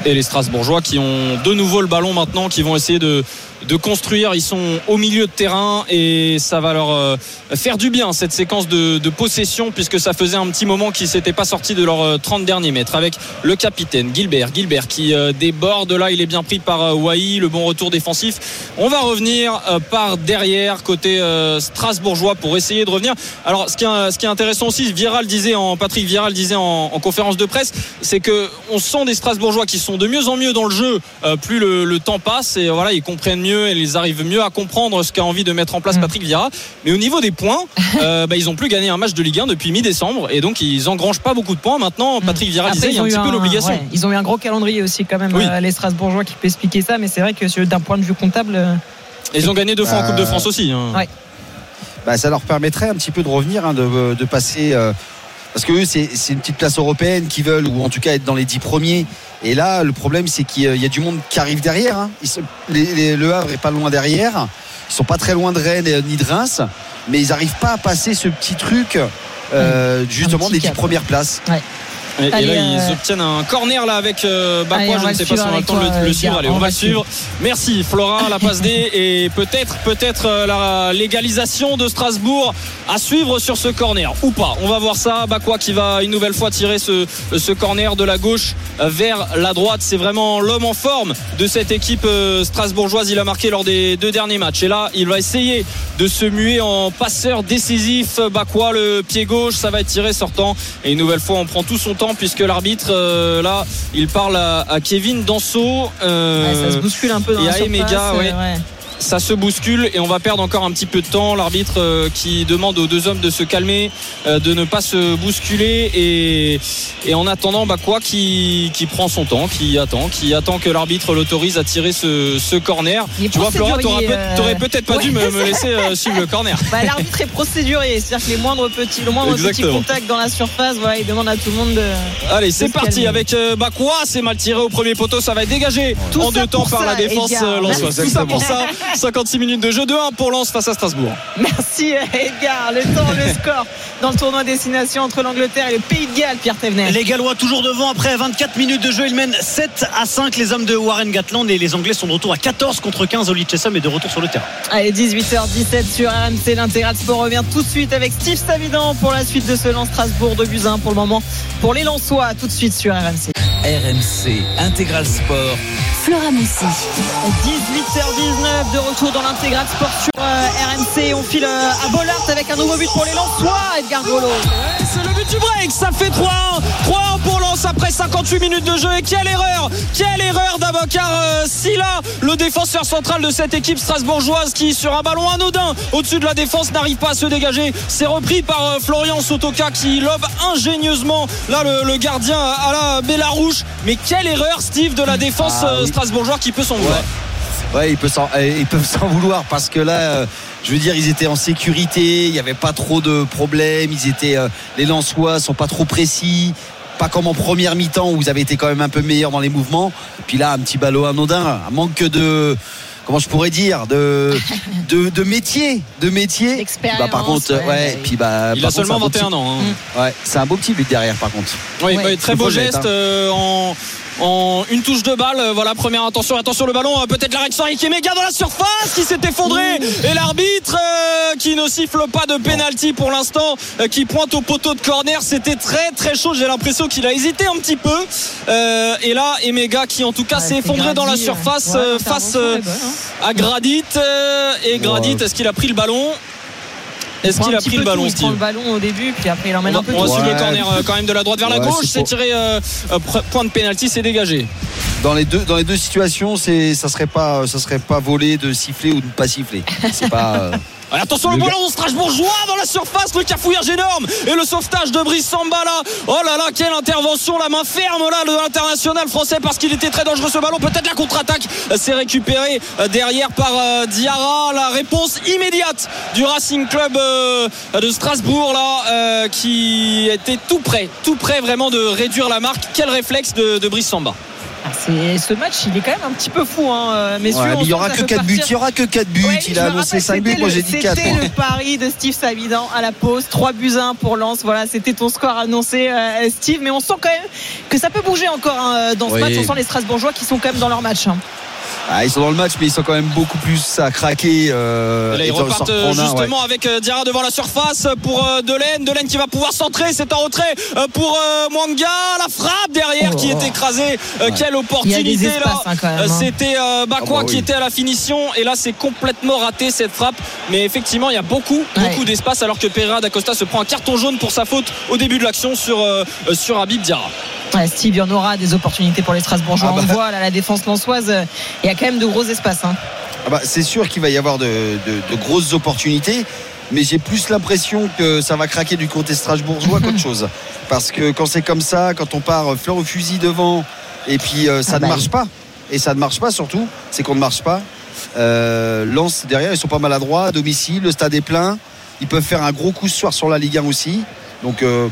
Et les Strasbourgeois qui ont de nouveau le ballon maintenant, qui vont essayer de, de construire. Ils sont au milieu de terrain et ça va leur euh, faire du bien cette séquence de, possession puisque ça faisait un petit moment qu'ils s'étaient pas sortis de leurs 30 derniers mètres avec le capitaine Gilbert. Gilbert qui euh, déborde là, il est bien pris par euh, Wai, le bon retour défensif. On va revenir euh, par derrière côté euh, strasbourgeois pour essayer de revenir. Alors ce qui est, intéressant aussi, Viral disait en Patrick Viral disait en, en conférence de presse, c'est que on sent des strasbourgeois qui sont de mieux en mieux dans le jeu, euh, plus le, le temps passe et voilà, ils comprennent mieux et ils arrivent mieux à comprendre ce qu'a envie de mettre en place Patrick Vieira. Mais au niveau des points, euh, bah, ils ont plus gagné un match de Ligue 1 depuis mi-décembre et donc ils engrangent pas beaucoup de points. Maintenant, Patrick Vieira
Après,
disait il y a un petit
eu
peu l'obligation.
ouais, ils ont eu un gros calendrier aussi quand même
Oui.
euh, les Strasbourgeois qui peut expliquer ça mais c'est vrai que d'un point de vue comptable euh,
Et ils ont gagné deux fois en
Bah,
Coupe de France aussi. hein.
Ouais.
bah, ça leur permettrait un petit peu de revenir, hein, de, de passer. euh, parce que eux, c'est c'est une petite place européenne qu'ils veulent, ou en tout cas être dans les dix premiers. Et là, le problème, c'est qu'il y a- du monde qui arrive derrière. hein. Ils sont- les- les- le Havre est pas loin derrière. Ils sont pas très loin de Rennes et- ni de Reims, mais ils n'arrivent pas à passer ce petit truc. euh, justement
petit
des dix
cap.
premières places.
Et
Allez,
là,
euh,
ils obtiennent un corner là avec euh, Bakwa. Je ne sais pas si on a le temps de le,
euh,
suivre. Allez,
On
on
va suivre.
suivre. Merci Flora, la passe D et peut-être peut-être euh, la légalisation de Strasbourg à suivre sur ce corner ou pas. On va voir ça. Bakwa qui va une nouvelle fois tirer ce, ce corner de la gauche euh, vers la droite. C'est vraiment l'homme en forme de cette équipe euh, strasbourgeoise. Il a marqué lors des deux derniers matchs. Et là, il va essayer de se muer en passeur décisif. Bakwa, le pied gauche, ça va être tiré sortant. Et une nouvelle fois, on prend tout son temps puisque l'arbitre, euh, là, il parle à, à Kevin Danso. euh,
ouais, ça se bouscule un peu dans
et à Emega,
euh,
ouais.
ouais.
Ça se bouscule et on va perdre encore un petit peu de temps. L'arbitre euh, qui demande aux deux hommes de se calmer, euh, de ne pas se bousculer et, et en attendant, bah quoi, qui, qui prend son temps, qui attend, qui attend que l'arbitre l'autorise à tirer ce, ce corner. Tu vois, Flora, t'aurais
procédurier,
peut-
euh,
t'aurais peut-être pas dû me, me laisser euh, suivre le corner.
Bah, l'arbitre est procéduré, c'est-à-dire que les moindres petits, le moindre petit contact dans la surface, voilà, il demande à tout le monde de.
Allez, c'est parti avec euh, Bakwa. C'est mal tiré au premier poteau. Ça va être dégagé
Tout
en deux temps par la défense. Tout ça pour ça. 56 minutes de jeu 2-1 pour Lens face à Strasbourg.
Merci Edgar. Le temps, le score dans le tournoi destination entre l'Angleterre et le Pays de Galles, Pierre Thévenet.
Les Gallois toujours devant après 24 minutes de jeu. Ils mènent 7 à 5 les hommes de Warren Gatland et les Anglais sont de retour à 14 contre 15 au Chessum et de retour sur le terrain.
Allez, 18h17 sur RMC. L'intégral sport revient tout de suite avec Steve Savidan pour la suite de ce Lens Strasbourg de Buzyn pour le moment. Pour les Lensois, tout de suite sur RMC.
RMC Intégral Sport.
Flora Messi.
18h19 de retour dans l'intégral sport sur euh, RMC. On file euh, à Bollard avec un nouveau but pour les Lensois, Edgar Golo.
Ouais, C'est le but du break, ça fait 3-1 3-1 pour Lens après 58 minutes de jeu. Et quelle erreur. Quelle erreur d'Abokar euh, Silla. Le défenseur central de cette équipe strasbourgeoise qui sur un ballon anodin au-dessus de la défense n'arrive pas à se dégager. C'est repris par euh, Florian Sotoka qui lobe ingénieusement là le, le gardien à la Bélarouche. Mais quelle erreur Steve de la défense
Ah, oui.
strasbourgeoise qui peut s'en vouloir
Ouais, ils peuvent s'en, euh, ils peuvent s'en vouloir parce que là, euh, je veux dire, ils étaient en sécurité, il n'y avait pas trop de problèmes, ils étaient, euh, les Lensois sont pas trop précis, pas comme en première mi-temps où vous avez été quand même un peu meilleur dans les mouvements. Puis là, un petit ballot anodin, un manque de, comment je pourrais dire, de, de, de métier, de métier. Bah, par contre,
ouais.
ouais, puis bah,
il a
contre,
seulement
c'est un beau
21 ans hein.
Ouais, c'est un beau petit but derrière, par contre.
Oui,
Ouais.
très beau geste
hein.
euh, en, en une touche de balle. Euh, Voilà, première attention, attention le ballon. euh, Peut-être la réaction avec Emega dans la surface qui s'est effondré. Et l'arbitre euh, qui ne siffle pas de penalty pour l'instant, euh, qui pointe au poteau de corner. C'était très très chaud. J'ai l'impression qu'il a hésité un petit peu. Euh, et là, Emega qui en tout cas s'est effondré dans la surface
ouais,
euh, face euh,
est hein.
à Gradit. euh, et Gradit,
Ouais.
est-ce qu'il a pris le ballon? Est-ce qu'il a pris le ballon,
Il prend le ballon au début, puis après il emmène un peu
on le corner euh, quand même de la droite vers la gauche.
c'est
tiré euh, euh, point de pénalty, c'est dégagé.
Dans les deux, dans les deux situations, c'est, ça serait pas, ça serait pas volé de siffler ou de ne pas siffler. C'est pas.
Allez, attention le
Le
ballon Strasbourgeois dans la surface, le cafouillage énorme et le sauvetage de Brice Samba là. Oh là là, quelle intervention, la main ferme là de l'international français parce qu'il était très dangereux ce ballon. Peut-être la contre-attaque euh, s'est récupérée euh, derrière par euh, Diarra. La réponse immédiate du Racing Club euh, de Strasbourg là euh, qui était tout près, tout près vraiment de réduire la marque. Quel réflexe de, de Brice Samba.
Ah, ce match, il est quand même un petit peu fou, hein, euh, messieurs.
ouais, il y
sent
aura que
peut
4 buts. Il y aura que 4 buts.
Ouais,
il a annoncé
rappelle,
5 buts. Moi, j'ai dit 4.
C'était le pari de Steve Savidan à la pause. 3 buts 1 pour Lens. Voilà, c'était ton score annoncé, euh, Steve. Mais on sent quand même que ça peut bouger encore hein, dans ce
Oui.
match. On sent les Strasbourgeois qui sont quand même dans leur match. hein.
Ah, ils sont dans le match, mais ils sont quand même beaucoup plus à craquer. euh,
Et là, ils repartent
un,
justement
ouais.
avec euh, Diarra devant la surface pour euh, Delaine. Delaine qui va pouvoir centrer. C'est en retrait euh, pour euh, Mwanga. La frappe derrière qui est écrasée. Euh, Quelle opportunité
espaces
là.
hein, hein.
C'était euh, Bakwa
Ah bah oui.
qui était à la finition et là c'est complètement raté cette frappe mais effectivement il y a beaucoup
Ouais.
beaucoup d'espace alors que Pereira d'Acosta se prend un carton jaune pour sa faute au début de l'action sur, euh, sur Habib Diarra
Ouais, Steve, il y en aura des opportunités pour les Strasbourgeois.
Ah bah.
On voit là, la défense lançoise, euh, il y a quand même de gros espaces. hein.
Ah bah, c'est sûr qu'il va y avoir de, de- de grosses opportunités, mais j'ai plus l'impression que ça va craquer du côté strasbourgeois qu'autre chose. Parce que quand c'est comme ça, quand on part fleur au fusil devant, et puis euh, ça
Ah
ne
bah
marche pas, et ça ne marche pas surtout, c'est qu'on ne marche pas. Euh, Lens derrière, ils sont pas maladroits, à domicile, le stade est plein, ils peuvent faire un gros coup ce soir sur la Ligue 1 aussi. Donc, euh,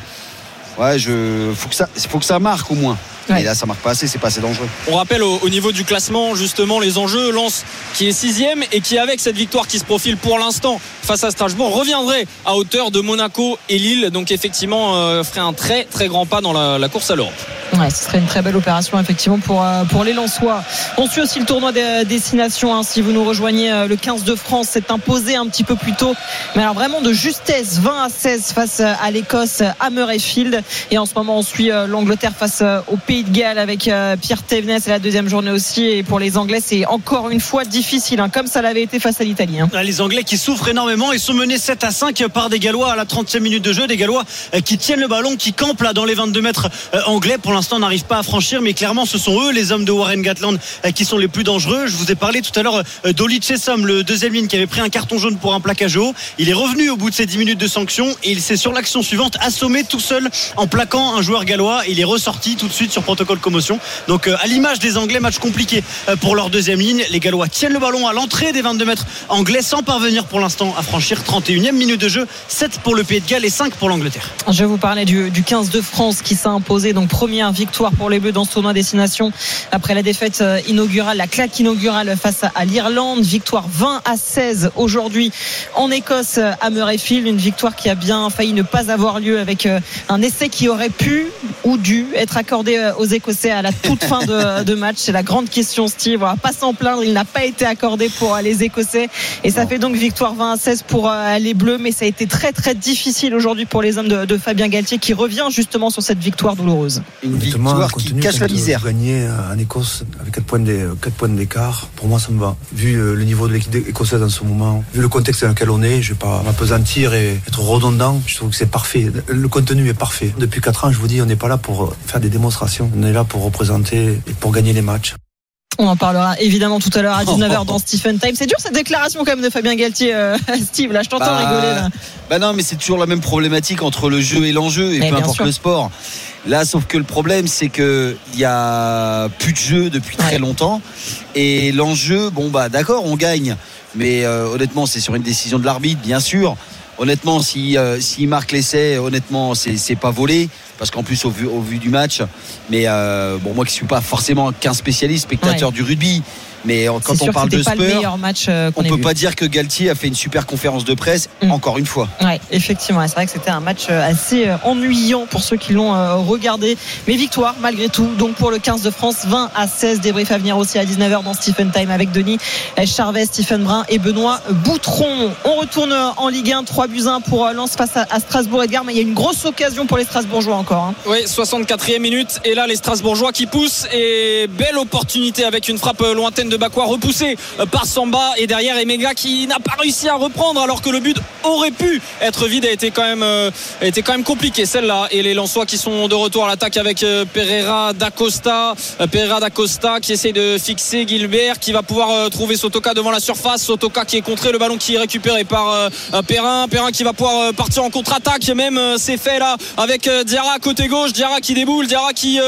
ouais, je, faut que ça, faut que ça marque au moins.
Ouais.
Et là, ça marque pas assez, c'est pas assez dangereux.
On rappelle au, au niveau du classement justement les enjeux. Lens qui est sixième et qui avec cette victoire qui se profile pour l'instant face à Strasbourg reviendrait à hauteur de Monaco et Lille. Donc effectivement euh, ferait un très très grand pas dans la, la course à l'Europe.
Ouais, ce serait une très belle opération effectivement pour, euh, pour les Lensois. On suit aussi le tournoi des destinations. hein. Si vous nous rejoignez, euh, le 15 de France s'est imposé un petit peu plus tôt. Mais alors vraiment de justesse, 20 à 16 face euh, à l'Écosse à Murrayfield. Et en ce moment, on suit euh, l'Angleterre face euh, au Pays de Galles avec euh, Pierre Thévenet. C'est la deuxième journée aussi. Et pour les Anglais, c'est encore une fois difficile, hein, comme ça l'avait été face à l'Italie. hein.
Les Anglais qui souffrent énormément, ils sont menés 7 à 5 par des Gallois à la 30e minute de jeu, des Gallois euh, qui tiennent le ballon, qui campent là dans les 22 mètres euh, anglais. Pour l'instant, on n'arrive pas à franchir, mais clairement, ce sont eux, les hommes de Warren Gatland, euh, qui sont les plus dangereux. Je vous ai parlé tout à l'heure euh, d'Oli Chessom, le deuxième ligne qui avait pris un carton jaune pour un plaquage haut. Il est revenu au bout de ces 10 minutes de sanction et il s'est sur l'action suivante assommé tout seul en plaquant un joueur gallois. Il est ressorti tout de suite sur protocole commotion. Donc euh, à l'image des Anglais, match compliqué euh, pour leur deuxième ligne. Les Gallois tiennent le ballon à l'entrée des 22 mètres anglais sans parvenir pour l'instant à franchir 31e minute de jeu. 7 pour le Pays de Galles et 5 pour l'Angleterre.
Je vous parlais du, du 15 de France qui s'est imposé. Donc première victoire pour les Bleus dans ce tournoi destination après la défaite euh, inaugurale, la claque inaugurale face à, l'Irlande. Victoire 20 à 16 aujourd'hui en Écosse euh, à Murrayfield. Une victoire qui a bien failli ne pas avoir lieu avec euh, un essai qui aurait pu ou dû être accordé aux Écossais à la toute fin de, de match. C'est la grande question, Steve. On va pas s'en plaindre. Il n'a pas été accordé pour les Écossais. Et ça fait donc victoire 20 à 16 pour les Bleus. Mais ça a été très très difficile aujourd'hui pour les hommes de, de Fabien Galtier qui revient justement sur cette victoire douloureuse.
Une victoire qui cache la misère.
Gagner euh, en Écosse avec 4 points d'é- quatre points d'écart, pour moi ça me va. Vu euh, le niveau de l'équipe écossaise en ce moment, vu le contexte dans lequel on est, je vais pas m'apesantir et être redondant. Je trouve que c'est parfait. Le contenu est parfait. Depuis 4 ans, je vous dis, on n'est pas là pour euh, faire des démonstrations. On est là pour représenter et pour gagner les matchs.
On en parlera évidemment tout à l'heure à 19h dans Stephen Time. C'est dur cette déclaration quand même de Fabien Galtier, euh, Steve. Là, je t'entends
Bah,
rigoler. Là.
Bah non, mais c'est toujours la même problématique entre le jeu et l'enjeu, et
Eh,
peu importe
sûr.
le sport. Là, sauf que le problème, c'est que il y a plus de jeu depuis très longtemps, et l'enjeu, bon bah d'accord, on gagne, mais euh, honnêtement, c'est sur une décision de l'arbitre, bien sûr. Honnêtement, si euh, s'il marque l'essai, honnêtement, c'est c'est pas volé, parce qu'en plus au vu au vu du match, mais euh, bon moi qui suis pas forcément qu'un spécialiste, spectateur
Ouais.
du rugby, mais quand on parle de
c'était pas le
Spurs,
meilleur match euh,
on
ait
peut
vu.
pas dire que Galtier a fait une super conférence de presse,
Mm.
encore une fois.
Ouais, effectivement, c'est vrai que c'était un match euh, assez euh, ennuyant pour ceux qui l'ont regardé. Mais victoire malgré tout. Donc pour le 15 de France, 20 à 16. Débrief à venir aussi à 19h dans Stephen Time avec Denis Charvet, Stephen Brun et Benoît Boutron. On retourne en Ligue 1, 3 buts 1 pour Lens face à, Strasbourg Edgar. Mais il y a une grosse occasion pour les Strasbourgeois encore. hein.
Oui, 64e minute. Et là, les Strasbourgeois qui poussent. Et belle opportunité avec une frappe lointaine de Bakwa repoussée euh, par Samba. Et derrière, Emega qui n'a pas réussi à reprendre alors que le but aurait pu être vide. A été quand même, euh, été quand même compliqué celle-là. Et les Lensois qui sont de retour à l'attaque avec euh, Pereira d'Acosta. Pereira d'Acosta qui essaie de fixer Gilbert qui va pouvoir trouver Sotoka devant la surface. Sotoka qui est contré. Le ballon qui est récupéré par Perrin. Perrin qui va pouvoir partir en contre-attaque. Même c'est fait là avec Diarra côté gauche. Diarra qui déboule. Diarra qui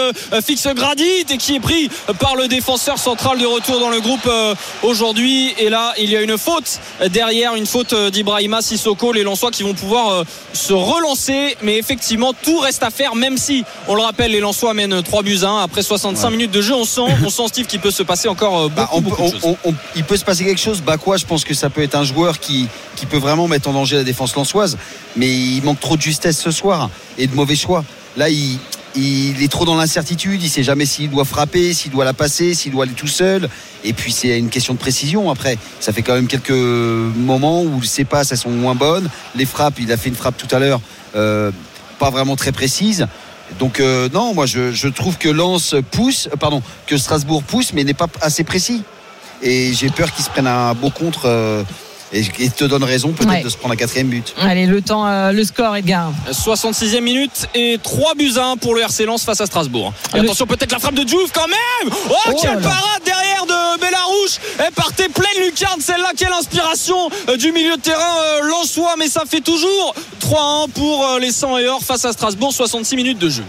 fixe Gradit et qui est pris par le défenseur central de retour dans le groupe euh, aujourd'hui. Et là, il y a une faute derrière, une faute euh, d'Ibrahima Sissoko. Les Lensois qui vont pouvoir euh, se relancer. Mais effectivement, tout reste à faire, même si, on le rappelle, les Lensois mènent 3 buts à 1. Après 65 minutes de jeu, on sent, on sent Steve qu'il peut se passer encore beaucoup,
Bah, on
beaucoup de choses.
on- il peut se passer quelque chose. Bakwa, je pense que ça peut être un joueur qui, qui peut vraiment mettre en danger la défense lançoise. Mais il manque trop de justesse ce soir et de mauvais choix. Là, il, il est trop dans l'incertitude. Il sait jamais s'il doit frapper, s'il doit la passer, s'il doit aller tout seul. Et puis c'est une question de précision. Après, ça fait quand même quelques moments où ses passes elles sont moins bonnes. Les frappes, il a fait une frappe tout à l'heure, euh, pas vraiment très précise. Donc euh, non, moi je, trouve que Lens pousse, euh, pardon, que Strasbourg pousse, mais n'est pas assez précis. Et j'ai peur qu'ils se prennent un beau contre. Et, et te donne raison peut-être
Ouais.
de se prendre un quatrième but.
Allez, le temps, euh, le score, Edgar.
66e minute et 3 buts à 1 pour le RC Lens face à Strasbourg. Et
Le-
attention peut-être la frappe de Diouf quand même Oh,
Oh
quelle
là
parade derrière de Bellarouche Elle partait pleine lucarne celle-là Quelle inspiration euh, du milieu de terrain euh, lensois mais ça fait toujours 3-1 pour euh, les 100 et or face à Strasbourg 66 minutes de jeu.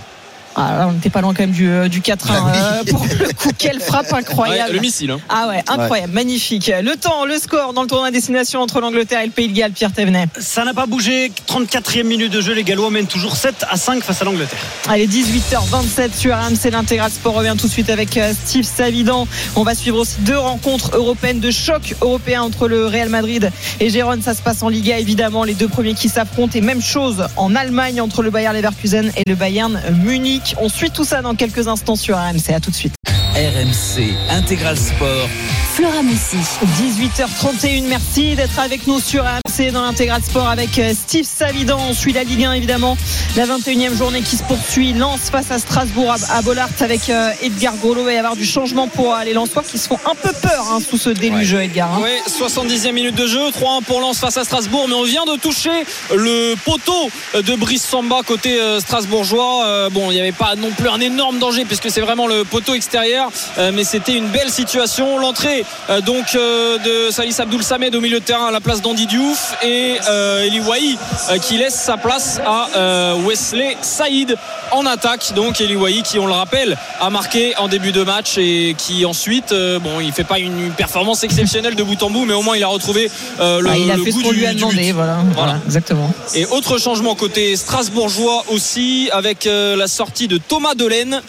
Ah, là, on n'était pas loin quand même du, euh, du 4-1.
Ah oui.
euh, pour le coup, quelle frappe
Ouais,
incroyable.
le missile. hein.
Ah ouais, incroyable, magnifique. Le temps, le score dans le tournoi à destination entre l'Angleterre et le Pays de Galles, Pierre Thévenet.
Ça n'a pas bougé. 34e minute de jeu. Les Gallois mènent toujours 7 à 5 face à l'Angleterre.
Allez, 18h27 sur RMC, l'intégral sport revient tout de suite avec euh, Steve Savidan. On va suivre aussi deux rencontres européennes de choc européen entre le Real Madrid et Gérone. Ça se passe en Liga, évidemment, les deux premiers qui s'affrontent. Et même chose en Allemagne entre le Bayern Leverkusen et le Bayern Munich. On suit tout ça dans quelques instants sur RMC. À tout de suite.
RMC Intégral Sport.
Flora Messi.
18h31, merci d'être avec nous sur RMC dans l'intégral sport avec euh, Steve Savidan. On suit la Ligue 1 évidemment, la 21e journée qui se poursuit. Lance face à Strasbourg à, Bollard avec euh, Edgar Golo. Il va y avoir du changement pour euh, les Lensois qui se font un peu peur hein, sous ce déluge, Edgar. hein.
Ouais, 70e minute de jeu, 3-1 pour Lens face à Strasbourg, mais on vient de toucher le poteau de Brice Samba côté strasbourgeois. Bon, il n'y avait pas non plus un énorme danger puisque c'est vraiment le poteau extérieur, mais c'était une belle situation. L'entrée euh, donc euh, de Salis Abdoul Samed au milieu de terrain à la place d'Andy Diouf et euh, Eli Wahi qui laisse sa place à Wesley Saïd en attaque. Donc Eli Wahi qui, on le rappelle, a marqué en début de match et qui ensuite, bon, il fait pas une performance exceptionnelle de bout en bout, mais au moins il a retrouvé le,
Ah, il a
le
fait ce
goût
qu'on
du,
lui a demandé, voilà, voilà, exactement.
Et autre changement côté strasbourgeois aussi avec la sortie de Thomas Delaine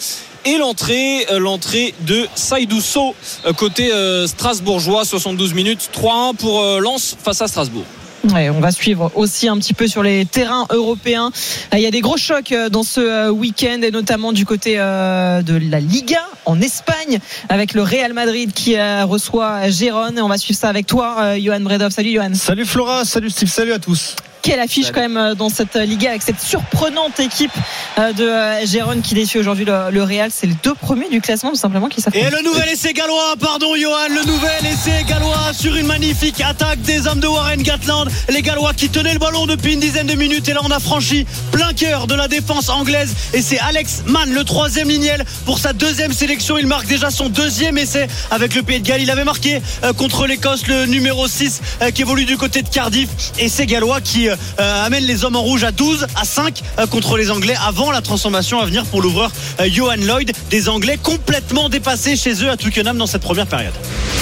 et l'entrée euh, l'entrée de Saïdousso euh, côté euh, strasbourgeois 72 minutes 3-1 pour Lens face à Strasbourg.
Ouais, on va suivre aussi un petit peu sur les terrains européens. Il y a des gros chocs dans ce week-end et notamment du côté de la Liga en Espagne avec le Real Madrid qui reçoit Gérone. Et on va suivre ça avec toi, Johan Bredov. Salut Johan.
Salut Flora, salut Steve, salut à tous.
Quelle affiche quand même euh, dans cette euh, Liga avec cette surprenante équipe euh, de Gérone qui défie aujourd'hui le, le Real. C'est les deux premiers du classement tout simplement qui
Et
s'affrontent.
le nouvel essai gallois, pardon Johan, le nouvel essai gallois sur une magnifique attaque des hommes de Warren Gatland. Les Gallois qui tenaient le ballon depuis une dizaine de minutes et là on a franchi plein cœur de la défense anglaise et c'est Alex Mann, le troisième lignel pour sa deuxième sélection. Il marque déjà son deuxième essai avec le Pays de Galles. Il avait marqué contre l'Écosse le numéro 6 euh, qui évolue du côté de Cardiff et c'est Gallois qui amène les hommes en rouge à 12 à 5 euh, contre les Anglais avant la transformation à venir pour l'ouvreur euh, Johan Lloyd. Des Anglais complètement dépassés chez eux à Twickenham dans cette première période.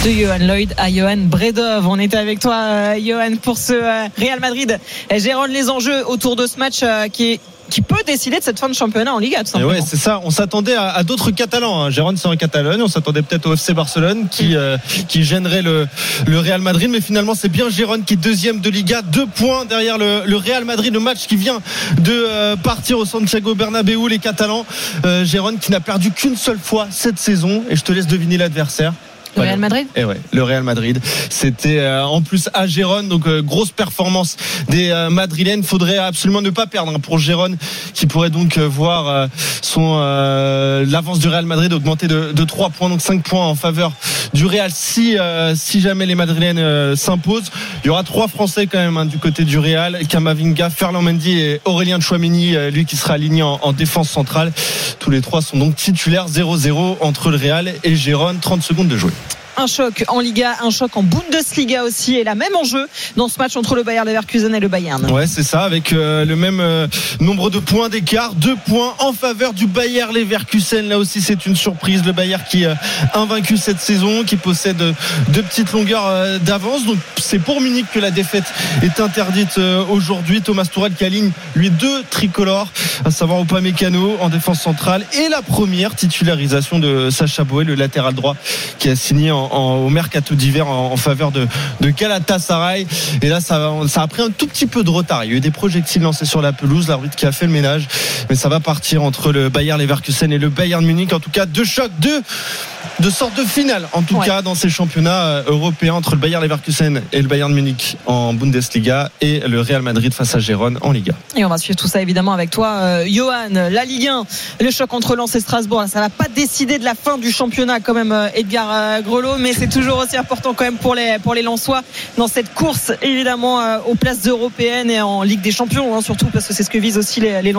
de Johan Lloyd à Johan Bredov. On était avec toi, euh, Johan, pour ce euh, Real Madrid. Gérone, les enjeux autour de ce match euh, qui est qui peut décider de cette fin de championnat en Liga, tout
Et
simplement.
ouais, c'est ça. On s'attendait à, à d'autres Catalans. Hein. Gérone, c'est en Catalogne. On s'attendait peut-être au FC Barcelone qui, euh, qui gênerait le, le Real Madrid. Mais finalement, c'est bien Gérone qui est deuxième de Liga. Deux points derrière le, le Real Madrid. Le match qui vient de euh, partir au Santiago Bernabéu, les Catalans. Euh, Gérone qui n'a perdu qu'une seule fois cette saison. Et je te laisse deviner l'adversaire.
Le Real Madrid
Et ouais, le Real Madrid. C'était euh, en plus à Gérone, donc euh, grosse performance des euh, Madrilènes. Faudrait absolument ne pas perdre hein, pour Gérone, qui pourrait donc euh, voir euh, son euh, l'avance du Real Madrid augmenter de, de 3 points, donc 5 points en faveur du Real. Si euh, si jamais les Madrilènes euh, s'imposent, il y aura trois Français quand même hein, du côté du Real Kamavinga, Ferland Mendy et Aurélien Chouameni, euh, lui qui sera aligné en, en défense centrale. Tous les trois sont donc titulaires 0-0 entre le Real et Gérone. 30 secondes de jouer.
Un choc en Liga, un choc en Bundesliga aussi, et la même enjeu dans ce match entre le Bayern Leverkusen et le Bayern.
Ouais, c'est ça, avec euh, le même euh, nombre de points d'écart, deux points en faveur du Bayer Leverkusen. Là aussi, c'est une surprise. Le Bayer qui euh, invaincu cette saison, qui possède deux petites longueurs d'avance. Donc, c'est pour Munich que la défaite est interdite aujourd'hui. Thomas Tourelle qui aligne lui deux tricolores, à savoir Upamecano en défense centrale et la première titularisation de Sacha Boé, le latéral droit, qui a signé en, en, au mercato d'hiver en, en faveur de, de Galatasaray. Et là, ça, ça a pris un tout petit peu de retard. Il y a eu des projectiles lancés sur la pelouse, l'arbitre qui a fait le ménage. Mais ça va partir entre le Bayer Leverkusen et le Bayern Munich. En tout cas, deux chocs, deux de sorte de finale, en tout
Ouais.
cas, dans ces championnats euh, européens entre le Bayer Leverkusen et le Bayern Munich en Bundesliga et le Real Madrid face à Gérone en Liga.
Et on va suivre tout ça évidemment avec toi, euh, Johan. La Ligue 1, le choc entre Lens et Strasbourg, ça va pas décider de la fin du championnat quand même, euh, Edgar euh, Mais c'est toujours aussi important quand même pour les pour les dans cette course évidemment euh, aux places européennes et en Ligue des Champions hein, surtout parce que c'est ce que visent aussi les, les.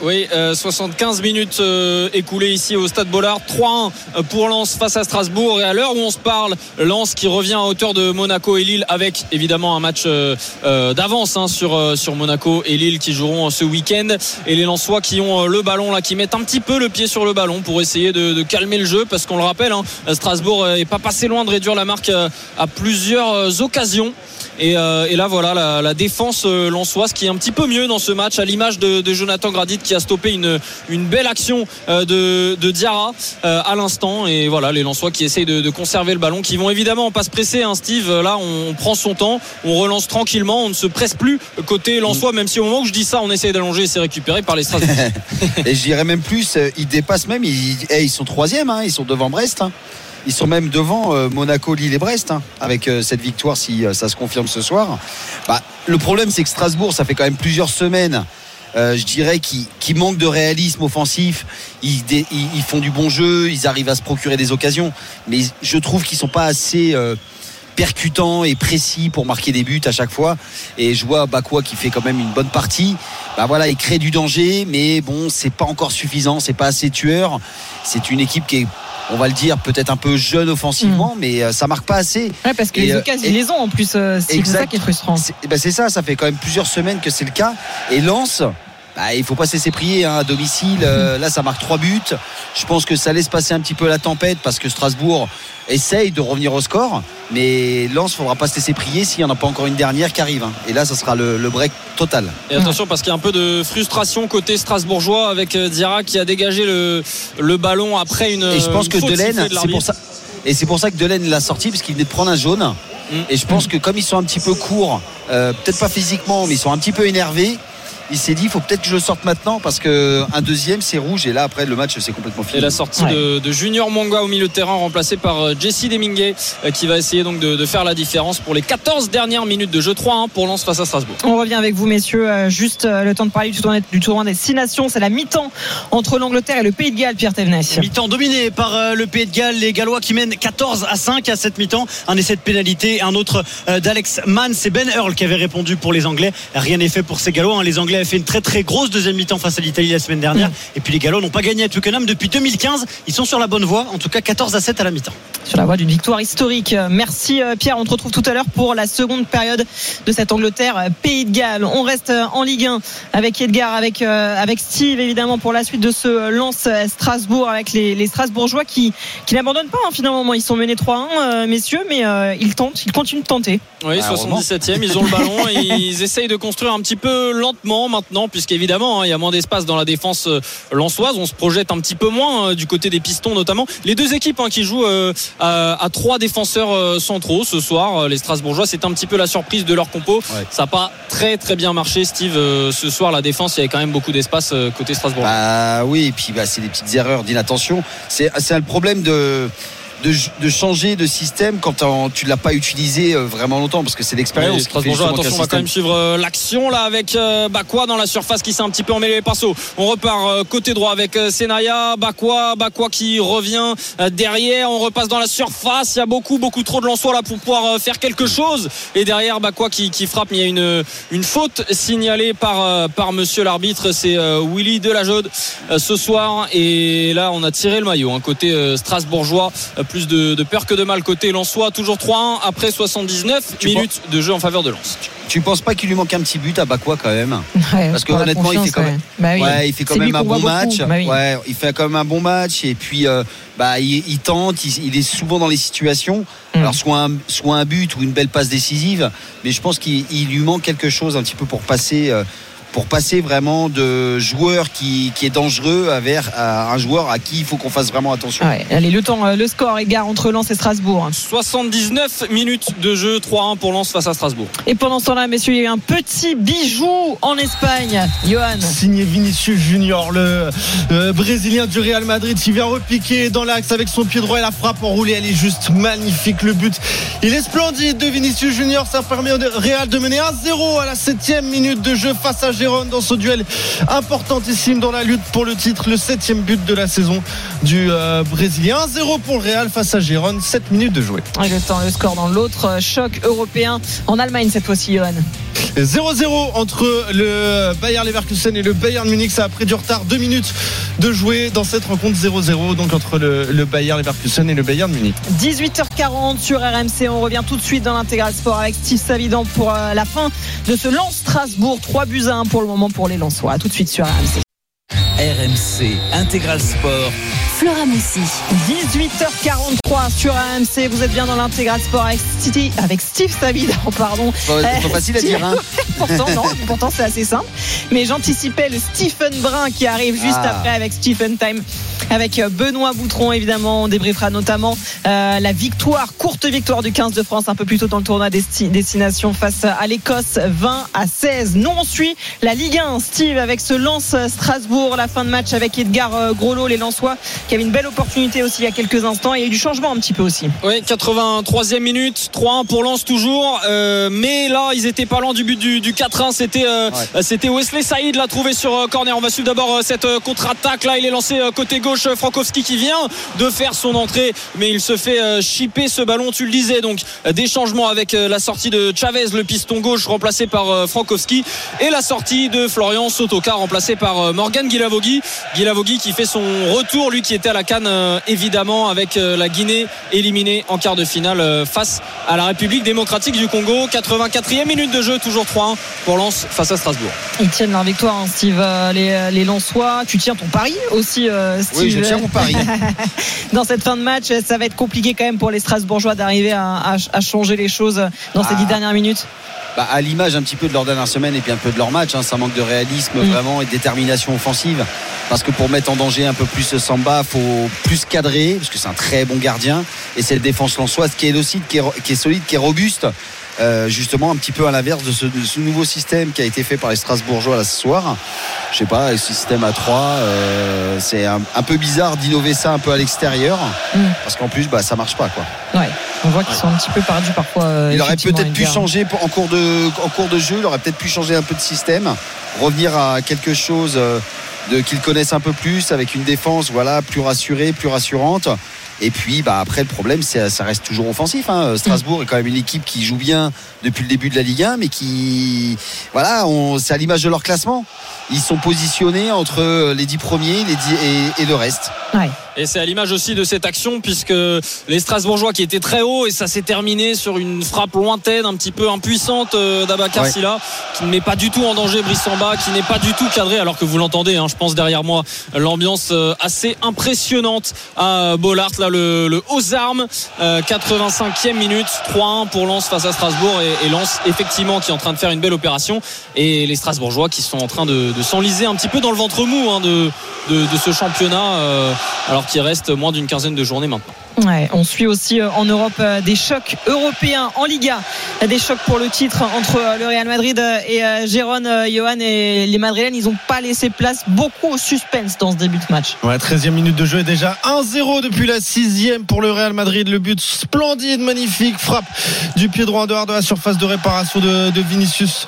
Oui, euh, 75 minutes euh, écoulées ici au Stade Bollard. 3-1 pour Lens face à Strasbourg. Et à l'heure où on se parle, Lens qui revient à hauteur de Monaco et Lille avec évidemment un match euh, euh, d'avance hein, sur, euh, sur Monaco et Lille qui joueront ce week-end. Et les Lensois qui ont euh, le ballon là, qui mettent un petit peu le pied sur le ballon pour essayer de, calmer le jeu parce qu'on le rappelle, hein, Strasbourg euh, est pas passé loin de réduire la marque euh, à plusieurs euh, occasions. Et, euh, et là voilà la, défense euh, lensoise qui est un petit peu mieux dans ce match à l'image de, Jonathan Gradit qui a stoppé une, belle action de, de Diarra à l'instant et voilà les Lensois qui essayent de, conserver le ballon qui vont évidemment pas se presser hein, Steve là on, prend son temps on relance tranquillement on ne se presse plus côté Lensois même si au moment où je dis ça on essaye d'allonger et c'est récupéré par les Strasbourgeois
Et je dirais même plus, ils dépassent même, ils, eh, ils sont troisième, hein, ils sont devant Brest. hein. Ils sont même devant euh, Monaco, Lille et Brest hein, avec euh, cette victoire si euh, ça se confirme ce soir. Bah, le problème c'est que Strasbourg, ça fait quand même plusieurs semaines. je dirais qu'ils qu'ils manquent de réalisme offensif. Ils, font du bon jeu, ils arrivent à se procurer des occasions, mais je trouve qu'ils sont pas assez percutants et précis pour marquer des buts à chaque fois. Et je vois Bakwa qui fait quand même une bonne partie. Bah voilà, il crée du danger, mais bon, c'est pas encore suffisant, c'est pas assez tueur. C'est une équipe qui est, on va le dire, peut-être un peu jeune offensivement, mais euh, ça marque pas assez.
Ouais, parce que
Et,
les
euh,
occasions ils les ont en plus, euh, c'est
Exact.
ça qui est frustrant.
C'est eh ben, c'est ça, ça fait quand même plusieurs semaines que c'est le cas. Et Lens, bah, il faut pas se laisser prier hein, à domicile. Euh, là, ça marque trois buts. Je pense que ça laisse passer un petit peu la tempête parce que Strasbourg essaye de revenir au score. Mais Lens, faudra pas se laisser prier s'il n'y en a pas encore une dernière qui arrive. hein. Et là, ça sera le, le break total.
Et attention parce qu'il y a un peu de frustration côté strasbourgeois avec euh, Diarra qui a dégagé le, le ballon après une
Et je pense que Delaine,
de
c'est
l'arbitre.
pour ça. Et c'est pour ça que Delaine l'a sorti parce qu'il venait de prendre un jaune.
Mm.
Et je pense que comme ils sont un petit peu courts, euh, peut-être pas physiquement, mais ils sont un petit peu énervés. Il s'est dit, il faut peut-être que je le sorte maintenant parce que un deuxième c'est rouge et là après le match c'est complètement fini.
Et la sortie
Ouais.
de, de Junior Monga au milieu de terrain remplacé par euh, Jesse Demingue euh, qui va essayer donc de, de faire la différence pour les 14 dernières minutes de jeu 3-1 pour Lens face à Strasbourg.
On revient avec vous, messieurs. Euh, Juste le temps de parler du tournoi, du tournoi des six nations. C'est la mi-temps entre l'Angleterre et le Pays de Galles, Pierre Thévenet.
Mi-temps dominé par le Pays de Galles, les Gallois qui mènent 14 à 5 à cette mi-temps. Un essai de pénalité, un autre d'Alex Mann. C'est Ben Earl qui avait répondu pour les Anglais. Rien n'est fait pour ces Gallois. hein. Les Anglais fait une très très grosse deuxième mi-temps face à l'Italie la semaine dernière. Et puis les Gallois n'ont pas gagné à Twickenham depuis 2015. Ils sont sur la bonne voie. En tout cas 14 à 7 à la mi-temps.
Sur la voie d'une victoire historique. Merci euh, Pierre. On te retrouve tout à l'heure pour la seconde période de cette Angleterre euh, Pays de Galles. On reste euh, en Ligue 1 avec Edgar, avec euh, avec Steve évidemment pour la suite de ce lance Strasbourg avec les, les Strasbourgeois qui qui n'abandonnent pas hein, finalement. Ils sont menés 3-1 euh, messieurs, mais euh, ils tentent, ils continuent de tenter.
Oui,
Bah, heureusement.
77e, ils ont le ballon et ils essayent de construire un petit peu lentement maintenant, puisqu'évidemment, hein, il y a moins d'espace dans la défense euh, lensoise. On se projette un petit peu moins euh, du côté des pistons notamment. Les deux équipes hein, qui jouent euh, à, à trois défenseurs euh, centraux ce soir, les Strasbourgeois, c'est un petit peu la surprise de leur compo.
Ouais.
Ça n'a pas très très bien marché, Steve. euh, ce soir, la défense, il y avait quand même beaucoup d'espace côté Strasbourg.
Bah oui, et puis bah, c'est des petites erreurs d'inattention. C'est c'est un problème de, de, de changer de système quand tu ne l'as pas utilisé euh, vraiment longtemps parce que c'est l'expérience. justement qu'un
attention, on va quand même suivre euh, l'action là avec euh, Bakwa dans la surface qui s'est un petit peu emmêlé les pinceaux. On repart côté droit avec Senaya, Bakwa, Bakwa qui revient derrière. On repasse dans la surface. Il y a beaucoup, beaucoup trop de Lensois là pour pouvoir faire quelque chose. Et derrière Bakwa qui, qui frappe, mais il y a une, une faute signalée par, par monsieur l'arbitre. C'est Willy Delajode euh, ce soir. Et là, on a tiré le maillot. hein, côté strasbourgeois, plus de, de peur que de mal côté Lensois. Toujours 3-1 après 79
Tu
minutes de jeu en faveur de Lens.
Tu penses pas qu'il lui manque un petit but à Bakwa quand même?
Ouais,
Parce que honnêtement, il fait quand même-.
Bah oui.
Ouais, il fait quand
C'est lui
même un bon match.
Bah oui.
Ouais, il fait quand même un bon match et puis euh, bah il, il tente, il, il est souvent dans les situations.
Mm.
Alors soit un, soit un but ou une belle passe décisive, mais je pense qu'il il lui manque quelque chose un petit peu pour passer. euh, pour passer vraiment de joueur qui, qui est dangereux à vers à un joueur à qui il faut qu'on fasse vraiment attention.
Ouais, allez, le temps, euh, le score égard entre Lens et Strasbourg.
79 minutes de jeu, 3-1 pour Lens face à Strasbourg.
Et pendant ce temps-là, messieurs, il y a eu un petit bijou en Espagne. Johan.
Signé Vinicius Junior, le euh, Brésilien du Real Madrid qui vient repiquer dans l'axe avec son pied droit et la frappe enroulée. Elle est juste magnifique. Le but, il est splendide de Vinicius Junior. Ça permet au Real de mener 1-0 à la septième minute de jeu face à Gérone dans ce duel importantissime dans la lutte pour le titre. Le septième but de la saison du euh, Brésilien. 1-0 pour le Real face à Gérone. 7 minutes de jouer.
Et le temps, le score dans l'autre euh, choc européen en Allemagne cette fois-ci, Johan.
0-0 entre le Bayer Leverkusen et le Bayern Munich. Ça a pris du retard. Deux minutes de jouer dans cette rencontre 0-0 donc entre le, le Bayer Leverkusen et le Bayern Munich.
18h40 sur RMC. On revient tout de suite dans l'intégral sport avec Steve Savidan pour euh, la fin de ce Lens Strasbourg. 3 buts à 1 pour le moment pour les Lensois. À tout de suite sur RMC.
RMC Intégral Sport.
Flora Moussi.
18h43 sur AMC. Vous êtes bien dans l'intégral sport avec Steve, avec Steve Savidan, pardon.
C'est pas facile à dire, hein.
pourtant, non, pourtant c'est assez simple. Mais j'anticipais le Stephen Brun qui arrive juste
Ah.
après avec Stephen Time. Avec euh, Benoît Boutron, évidemment. On débriefera notamment euh, la victoire, courte victoire du 15 de France un peu plus tôt dans le tournoi Desti- Destination face à l'Écosse, 20 à 16. Nous, on suit la Ligue 1, Steve, avec ce lance Strasbourg, la fin de match avec Edgar euh, Groslo, les Lensois, qui avait une belle opportunité aussi il y a quelques instants. Il y a eu du changement un petit peu aussi.
Oui, 83e minute, 3-1 pour Lens toujours. Euh, mais là, ils étaient pas loin du but du, du 4-1. C'était euh, c'était Wesley Saïd l'a trouvé sur euh, corner. On va suivre d'abord euh, cette euh, contre-attaque. Là, il est lancé euh, côté gauche. euh, Frankowski qui vient de faire son entrée, mais il se fait euh, chipper ce ballon. Tu le disais donc euh, des changements avec euh, la sortie de Chavez, le piston gauche remplacé par euh, Frankowski, et la sortie de Florian Sotoka remplacé par euh, Morgan Guilavogui. Guilavogui qui fait son retour, lui qui était à la canne euh, évidemment avec euh, la Guinée éliminée en quart de finale euh, face à la République démocratique du Congo. 84e minute de jeu, toujours 3-1 pour Lens face à Strasbourg.
Ils tiennent leur victoire, hein, Steve. Euh, Les, les Lensois. Tu tiens ton pari aussi, euh, Steve.
Oui, je tiens mon pari.
dans cette fin de match, ça va être compliqué quand même pour les Strasbourgeois d'arriver à, à- à changer les choses dans ces
Ah.
dix dernières minutes.
Bah, à l'image un petit peu de leur dernière semaine et puis un peu de leur match, hein, ça manque de réalisme
Mm.
vraiment et de détermination offensive. Parce que pour mettre en danger un peu plus Samba, faut plus cadrer, parce que c'est un très bon gardien. Et cette défense lançoise qui est aussi qui est, qui est solide, qui est robuste. Euh, justement un petit peu à l'inverse de ce, de ce nouveau système qui a été fait par les Strasbourgeois là, ce soir. Je sais pas, le système à 3 euh, c'est un, un peu bizarre d'innover ça un peu à l'extérieur,
Mm.
parce qu'en plus bah, ça marche pas quoi.
Ouais, on voit qu'ils sont un petit peu perdus parfois. euh,
Il aurait peut-être pu changer en cours, de, en cours de jeu, il aurait peut-être pu changer un peu de système, revenir à quelque chose euh, de, qu'ils connaissent un peu plus, avec une défense voilà, plus rassurée, plus rassurante. Et puis bah, après, le problème, c'est, ça reste toujours offensif. hein. Strasbourg est quand même une équipe qui joue bien depuis le début de la Ligue 1, mais qui. Voilà, on, c'est à l'image de leur classement. Ils sont positionnés entre les 10 premiers les 10 et, et le reste.
Ouais.
Et c'est à l'image aussi de cette action puisque les Strasbourgeois qui étaient très hauts et ça s'est terminé sur une frappe lointaine, un petit peu impuissante euh, d'Abakar
Ouais.
Silla qui ne met pas du tout en danger Brissamba, qui n'est pas du tout cadré alors que vous l'entendez, hein, je pense derrière moi, l'ambiance euh, assez impressionnante à Bollard, là le, le aux armes, euh, 85e minute, 3-1 pour Lens face à Strasbourg et, et Lens effectivement qui est en train de faire une belle opération et les Strasbourgeois qui sont en train de, de s'enliser un petit peu dans le ventre mou hein, de, de, de ce championnat euh, alors qu'il reste moins d'une quinzaine de journées maintenant.
On suit aussi euh, en Europe euh, des chocs européens en Liga, des chocs pour le titre entre euh, le Real Madrid et Gérone, Johan et les Madrilènes. Ils n'ont pas laissé place beaucoup au suspense dans ce début de match.
Ouais, 13e minute de jeu et déjà 1-0 depuis la 6e pour le Real Madrid. Le but splendide, magnifique, frappe du pied droit en dehors de la surface de réparation de, Vinicius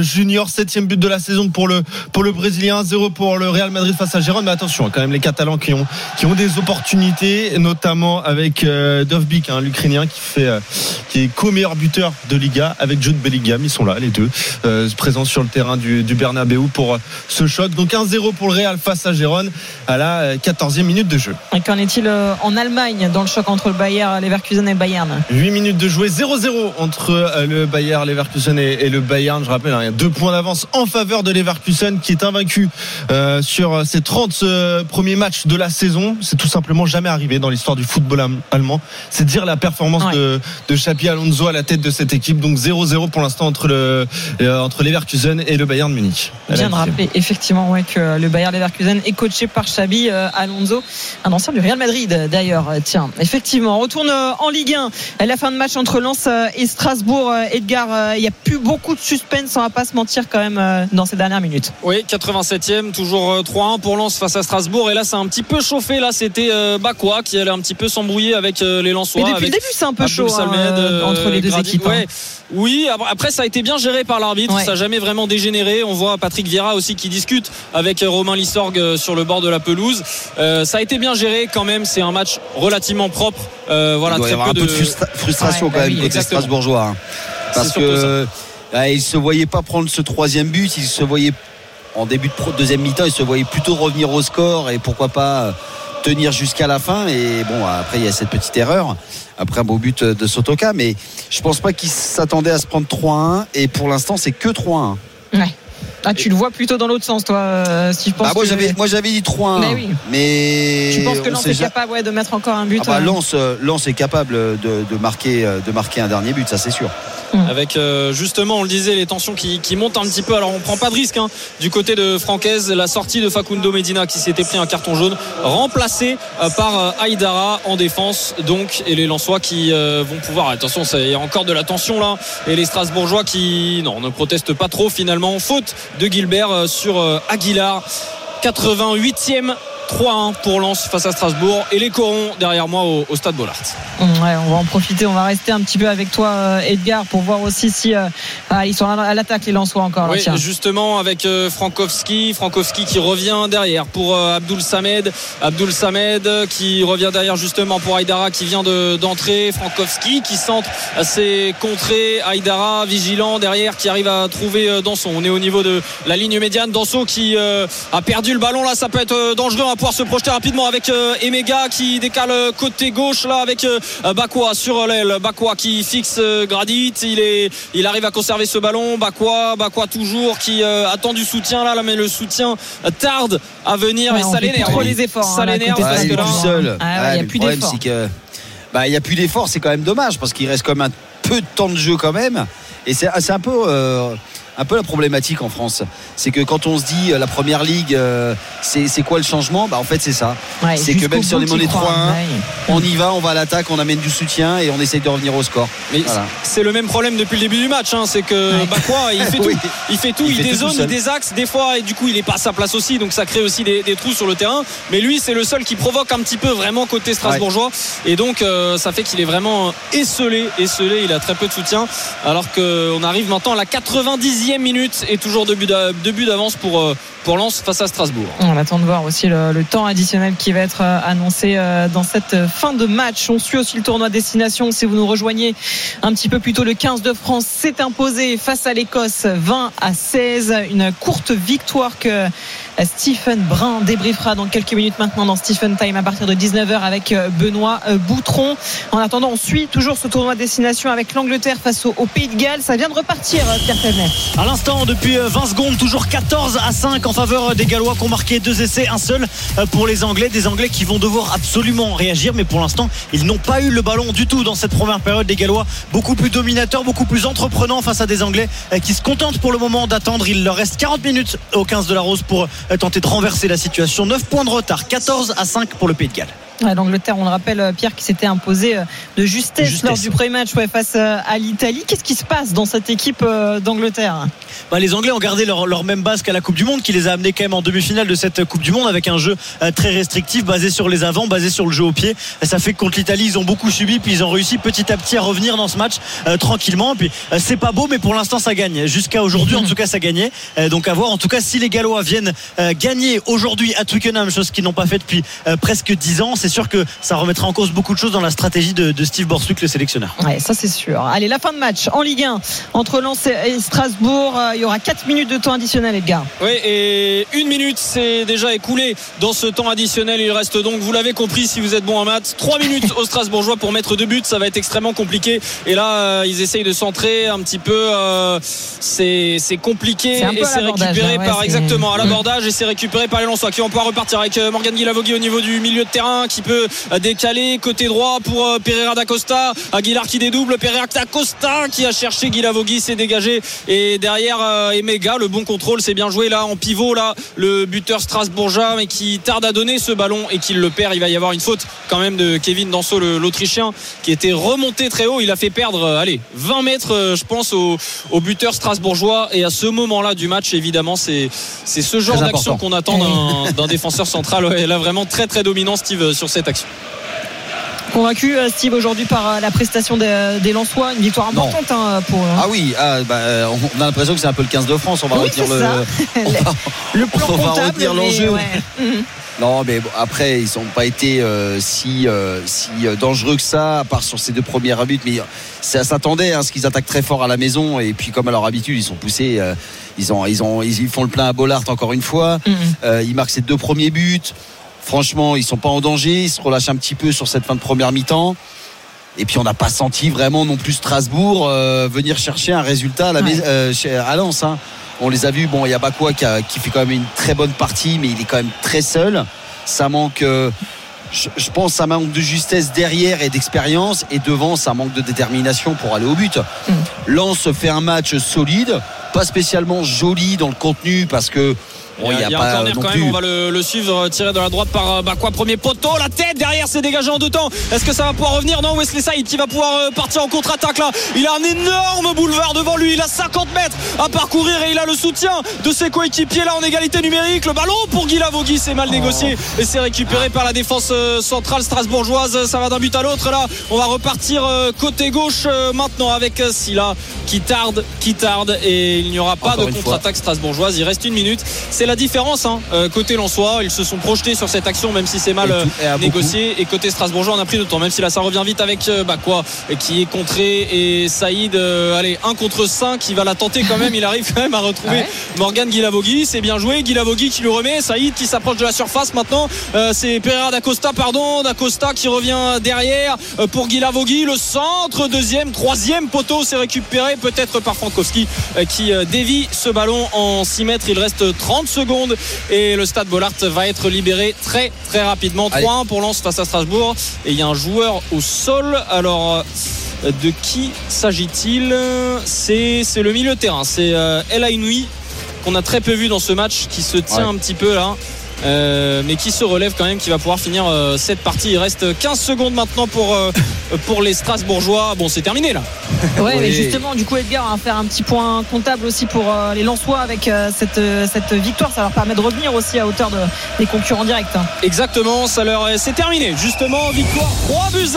Junior. 7e but de la saison pour le, pour le Brésilien. 1-0 pour le Real Madrid face à Gérone. Mais attention, quand même les Catalans qui ont, qui ont des opportunités, notamment avec euh, Dovbik, hein, l'Ukrainien qui fait, euh, qui est co-meilleur buteur de Liga avec Jude Bellingham. Ils sont là, les deux, euh, présents sur le terrain du, du Bernabeu pour euh, ce choc. Donc 1-0 pour le Real face à Gérone à la euh, 14e minute de jeu.
Et qu'en est-il en Allemagne dans le choc entre le Bayer, Leverkusen et Bayern?
8 minutes de jouer, 0-0 entre le Bayer Leverkusen et, et le Bayern. Je rappelle, hein, il y a deux points d'avance en faveur de Leverkusen qui est invaincu sur ses 30 euh, premiers matchs de la saison. C'est tout simplement jamais arrivé dans l'histoire du football football allemand. C'est dire la performance de, de Alonso à la tête de cette équipe. Donc 0-0 pour l'instant entre le euh, entre Leverkusen et le Bayern de Munich.
Bien de rappeler effectivement ouais, que le Bayern Leverkusen est coaché par Xabi euh, Alonso, un ancien du Real Madrid d'ailleurs. Tiens, effectivement, on retourne en Ligue 1. La fin de match entre Lens et Strasbourg. Edgar, il n'y a plus beaucoup de suspense, on va pas se mentir quand même dans ces dernières minutes.
Oui, 87e, toujours 3-1 pour Lens face à Strasbourg. Et là, c'est un petit peu chauffé. Là, c'était Bakwa qui allait un petit peu s'embrouiller avec les Lensois.
Mais depuis le début, c'est un peu chaud hein, entre les deux équipes. Hein.
Oui, après ça a été bien géré par l'arbitre, ça n'a jamais vraiment dégénéré. On voit Patrick Vieira aussi qui discute avec Romain Lissorgue euh, sur le bord de la pelouse. Euh, ça a été bien géré quand même, c'est un match relativement propre.
Euh, voilà, Il doit y avoir un peu de frustration quand bah même côté Strasbourgeois. Hein. parce que il se voyait pas prendre ce troisième but, il se voyait en début de deuxième mi-temps, il se voyait plutôt revenir au score et pourquoi pas tenir jusqu'à la fin. Et bon, après, il y a cette petite erreur. Après un beau but de Sotoka. Mais je pense pas qu'il s'attendait à se prendre 3-1. Et pour l'instant, c'est que 3-1.
Ouais. Ah, tu le vois plutôt dans l'autre sens, toi, euh, si je pense.
Ah, moi, j'avais, moi, j'avais dit 3-1. Mais, oui. mais
tu penses que Lens est capable ouais, de mettre encore un but
ah bah, euh euh, Lens, est capable de, de, marquer, de marquer un dernier but, ça c'est sûr.
Mm. avec euh, justement on le disait les tensions qui, montent un petit peu alors on prend pas de risque hein. du côté de Francaise la sortie de Facundo Medina qui s'était pris un carton jaune remplacé euh, par euh, Aïdara en défense donc et les Lensois qui vont pouvoir attention il y a encore de la tension là et les Strasbourgeois qui non ne protestent pas trop finalement faute de Gilbert sur Aguilar. 88e 3-1 pour Lens face à Strasbourg et les Corons derrière moi au, stade Bollard.
Ouais, on va en profiter, on va rester un petit peu avec toi euh, Edgar pour voir aussi si euh, ah, ils sont à l'attaque les Lensois encore.
Oui, justement avec euh, Frankowski, Frankowski qui revient derrière pour Abdul Samed, Abdul Samed qui revient derrière justement pour Aïdara qui vient d'entrer, Frankowski qui centre ses contrées, Aïdara vigilant derrière qui arrive à trouver Danson. On est au niveau de la ligne médiane, Danson qui a perdu le ballon là, ça peut être dangereux pouvoir se projeter rapidement avec euh, Emega qui décale euh, côté gauche là avec euh, Bakwa sur l'aile. Bakwa qui fixe Gradit. Il, est, il arrive à conserver ce ballon. Bakwa, Bakwa toujours qui attend du soutien là, mais le soutien tarde à venir et ça l'énerve.
les efforts.
Ça
hein,
l'énerve parce que là,
seul. Ah il n'y a plus d'efforts.
Bah, il n'y a plus d'efforts, c'est quand même dommage parce qu'il reste quand même un peu de temps de jeu quand même. Et c'est un peu un peu la problématique en France. C'est que quand on se dit euh, la première ligue, euh, c'est quoi le changement? Bah, En fait, c'est ça. c'est que même si on est mené 3-1, on y va, on va à l'attaque, on amène du soutien et on essaye de revenir au score.
Mais c'est le même problème depuis le début du match. Hein. c'est que bah quoi, il fait tout. Il fait tout, il, dézone, il désaxe des fois et du coup il est pas à sa place aussi. Donc ça crée aussi des, trous sur le terrain. Mais lui, c'est le seul qui provoque un petit peu vraiment côté strasbourgeois. Et donc euh, ça fait qu'il est vraiment esselé. Esselé, il a très peu de soutien. Alors qu'on arrive maintenant à la 90e minute et toujours deux buts d'avance pour, euh, pour Lens face à Strasbourg.
On attend de voir aussi le, temps additionnel qui va être euh, annoncé euh, dans cette fin de match. On suit aussi le tournoi destination. Si vous nous rejoignez un petit peu plus tôt, le 15 de France s'est imposé face à l'Écosse 20 à 16. Une courte victoire que Stephen Brun débriefera dans quelques minutes maintenant dans Stephen Time à partir de 19h avec Benoît Boutron. En attendant, on suit toujours ce tournoi destination avec l'Angleterre face au, Pays de Galles. Ça vient de repartir, Pierre Pellet
l'instant depuis 20 euh, secondes, toujours 14 à 5 en faveur des Gallois qui ont marqué deux essais, un seul euh, pour les Anglais. Des Anglais qui vont devoir absolument réagir, mais pour l'instant, ils n'ont pas eu le ballon du tout dans cette première période. Des Gallois beaucoup plus dominateurs, beaucoup plus entreprenants face à des Anglais euh, qui se contentent pour le moment d'attendre. Il leur reste 40 minutes au 15 de la Rose pour tenter de renverser la situation. 9 points de retard, 14 à 5 pour le Pays de Galles.
L'Angleterre, on le rappelle, euh, Pierre, qui s'était imposé euh, de justesse, lors du premier match face euh, à l'Italie. Qu'est-ce qui se passe dans cette équipe d'Angleterre?
Bah, Les Anglais ont gardé leur, même base qu'à la Coupe du Monde, qui les a amenés quand même en demi-finale de cette Coupe du Monde avec un jeu très restrictif, basé sur les avants, basé sur le jeu au pied. Ça fait que contre l'Italie, ils ont beaucoup subi, puis ils ont réussi petit à petit à revenir dans ce match tranquillement. Puis c'est pas beau, mais pour l'instant, ça gagne. Jusqu'à aujourd'hui, en tout cas, ça gagnait. donc à voir. En tout cas, si les Gallois viennent gagner aujourd'hui à Twickenham, chose qu'ils n'ont pas fait depuis presque 10 ans, c'est sûr que ça remettra en cause beaucoup de choses dans la stratégie de, Steve Borswick, le sélectionneur.
Ouais, ça c'est sûr. Allez, la fin de match en Ligue 1 entre Lens et Strasbourg. Euh, il y aura 4 minutes de temps additionnel, Edgar.
Oui, et une minute c'est déjà écoulé dans ce temps additionnel. Il reste donc, vous l'avez compris, si vous êtes bon en maths, 3 minutes aux Strasbourgeois pour mettre deux buts. Ça va être extrêmement compliqué. Et là, euh, ils essayent de centrer un petit peu. Euh, c'est compliqué et c'est récupéré
hein,
par exactement à l'abordage et c'est récupéré par les Lensois qui vont pouvoir repartir avec Morgan Guilavogui au niveau du milieu de terrain petit peu décalé côté droit pour euh, Pereira d'Acosta Aguilar qui dédouble Pereira d'Acosta qui a cherché Guilavogui s'est dégagé. Et derrière euh, Emega le bon contrôle c'est bien joué là en pivot là le buteur strasbourgeois mais qui tarde à donner ce ballon et qu'il le perd. Il va y avoir une faute quand même de Kevin Danso l'Autrichien qui était remonté très haut. Il a fait perdre euh, allez 20 mètres je pense au, au buteur strasbourgeois. Et à ce moment là du match évidemment c'est ce genre d'action qu'on attend d'un- d'un défenseur central. Ouais, là vraiment très très dominant Steve sur cette action
Convaincu, euh, Steve, aujourd'hui par euh, la prestation des, des Lensois, une victoire importante hein, pour.
Ah oui, ah, bah, euh, on a l'impression que c'est un peu le 15 de France. On va
Oui,
retenir le.
ça.
on va-
Le plan
on va retenir l'enjeu.
ouais. Mhm.
Non, mais bon, après, ils n'ont pas été euh, si, euh, si euh, dangereux que ça, à part sur ces deux premiers buts. Mais ça s'attendait, hein, parce qu'ils attaquent très fort à la maison. Et puis, comme à leur habitude, ils sont poussés. euh, ils, ont, ils, ont, ils font le plein à Bollard encore une fois.
Mhm.
Euh, ils marquent ces deux premiers buts. Franchement, ils sont pas en danger. Ils se relâchent un petit peu sur cette fin de première mi-temps. Et puis on n'a pas senti vraiment non plus Strasbourg euh, venir chercher un résultat à, la
Ouais.
euh, à Lens. hein. On les a vus. Bon, il y a Bakwa qui, a- qui fait quand même une très bonne partie, mais il est quand même très seul. Ça manque. euh, je, je pense ça manque de justesse derrière et d'expérience et devant ça manque de détermination pour aller au but.
Mm.
Lens fait un match solide, pas spécialement joli dans le contenu parce que bon,
il y a, il y a
pas
un corner
non
quand
plus-
même, on va le, le suivre euh, tiré de la droite par euh, quoi premier poteau, la tête derrière c'est dégagé en deux temps. Est-ce que ça va pouvoir revenir? Non, Wesley Saïd qui va pouvoir euh, partir en contre-attaque là. Il a un énorme boulevard devant lui, il a 50 mètres à parcourir et il a le soutien de ses coéquipiers là en égalité numérique. Le ballon pour Guy Lavogui, c'est mal négocié et c'est récupéré par la défense centrale strasbourgeoise. Ça va d'un but à l'autre là. On va repartir côté gauche maintenant avec Silla qui tarde, qui tarde et il n'y aura pas
Encore
de contre-attaque strasbourgeoise. Il reste une minute. C'est la différence hein. Euh, côté Lensois. Ils se sont projetés sur cette action même si c'est mal
Et
euh,
tout- et à
négocié. Et côté Strasbourgeois, on a pris le temps. Même si là ça revient vite avec euh, bah quoi qui est contré et Saïd. euh, allez, 1 contre 5 Il va la tenter quand même. Il arrive quand même à retrouver
Ouais.
Morgan Guilavogui. C'est bien joué. Guilavogui qui le remet. Saïd qui s'approche de la surface maintenant. Euh, c'est Pereira d'Acosta, pardon. D'Acosta qui revient derrière pour Guilavogui. Le centre, deuxième, troisième poteau. C'est récupéré peut-être par Frankowski qui dévie ce ballon en 6 mètres. Il reste 30 secondes et le stade Bollard va être libéré très très rapidement.
Allez.
3-1 pour Lens face à Strasbourg. Et il y a un joueur au sol. Alors. euh, De qui s'agit-il? C'est le milieu de terrain. C'est euh, El Ainoui qu'on a très peu vu dans ce match, qui se tient
Ouais.
un petit peu là. Euh, mais qui se relève quand même, qui va pouvoir finir euh, cette partie. Il reste 15 secondes maintenant pour, euh, pour les Strasbourgeois. Bon, c'est terminé là.
Ouais,
Oui.
mais justement, du coup, Edgar, on va faire un petit point comptable aussi pour euh, les Lensois avec euh, cette, euh, cette victoire. Ça leur permet de revenir aussi à hauteur de, des concurrents directs. hein.
Exactement, ça leur est- c'est terminé. Justement, victoire 3 buts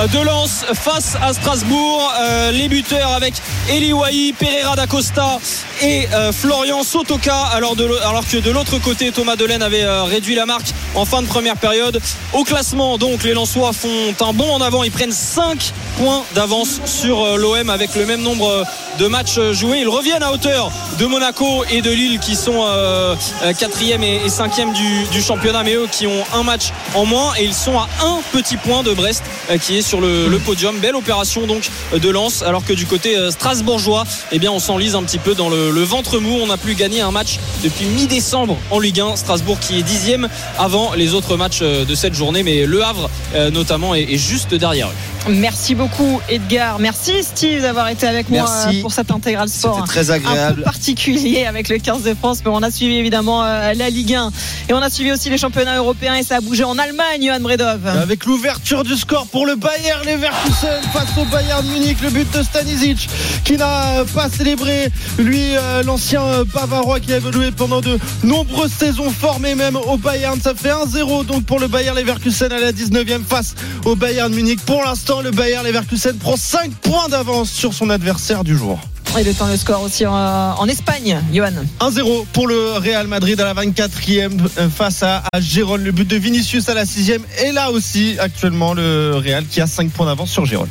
1 de Lens face à Strasbourg. Euh, les buteurs avec Eli Wahi, Pereira d'Acosta et euh, Florian Sotoka. Alors, de alors que de l'autre côté, Thomas Delaine euh, réduit la marque en fin de première période. Au classement, donc, les Lensois font un bond en avant. Ils prennent 5 points d'avance sur euh, l'OM avec le même nombre euh, de matchs joués. Ils reviennent à hauteur de Monaco et de Lille qui sont euh, euh, quatrième et, et cinquième du, du championnat, mais eux qui ont un match en moins et ils sont à un petit point de Brest qui est sur le, podium. Belle opération donc de Lens, alors que du côté strasbourgeois, eh bien on s'enlise un petit peu dans le, le ventre mou. On n'a plus gagné un match depuis mi-décembre en Ligue 1. Strasbourg qui est dixième avant les autres matchs euh, de cette journée, mais Le Havre euh, notamment est, juste derrière eux.
Merci beaucoup, Edgar. Merci, Steve, d'avoir été avec moi
Merci.
euh, pour cette intégrale sport.
C'était très
un peu
agréable.
particulier avec le 15 de France, mais on a suivi évidemment la Ligue 1 et on a suivi aussi les championnats européens et ça a bougé en Allemagne, Johan Bredov.
Avec l'ouverture du score pour le Bayer Leverkusen face au Bayern Munich, le but de Stanisic qui n'a pas célébré lui l'ancien Bavarois qui a évolué pendant de nombreuses saisons formé même au Bayern. Ça fait 1-0 donc pour le Bayer Leverkusen à la 19e face au Bayern Munich. Pour l'instant, le Bayer Leverkusen prend 5 points d'avance sur son adversaire du jour.
Et le temps le score aussi en, en Espagne, Johan.
1-0 pour le Real Madrid à la 24e euh, face à, à Gérone. Le but de Vinicius à la 6e. Et là aussi, actuellement, le Real qui a 5 points d'avance sur Gérone.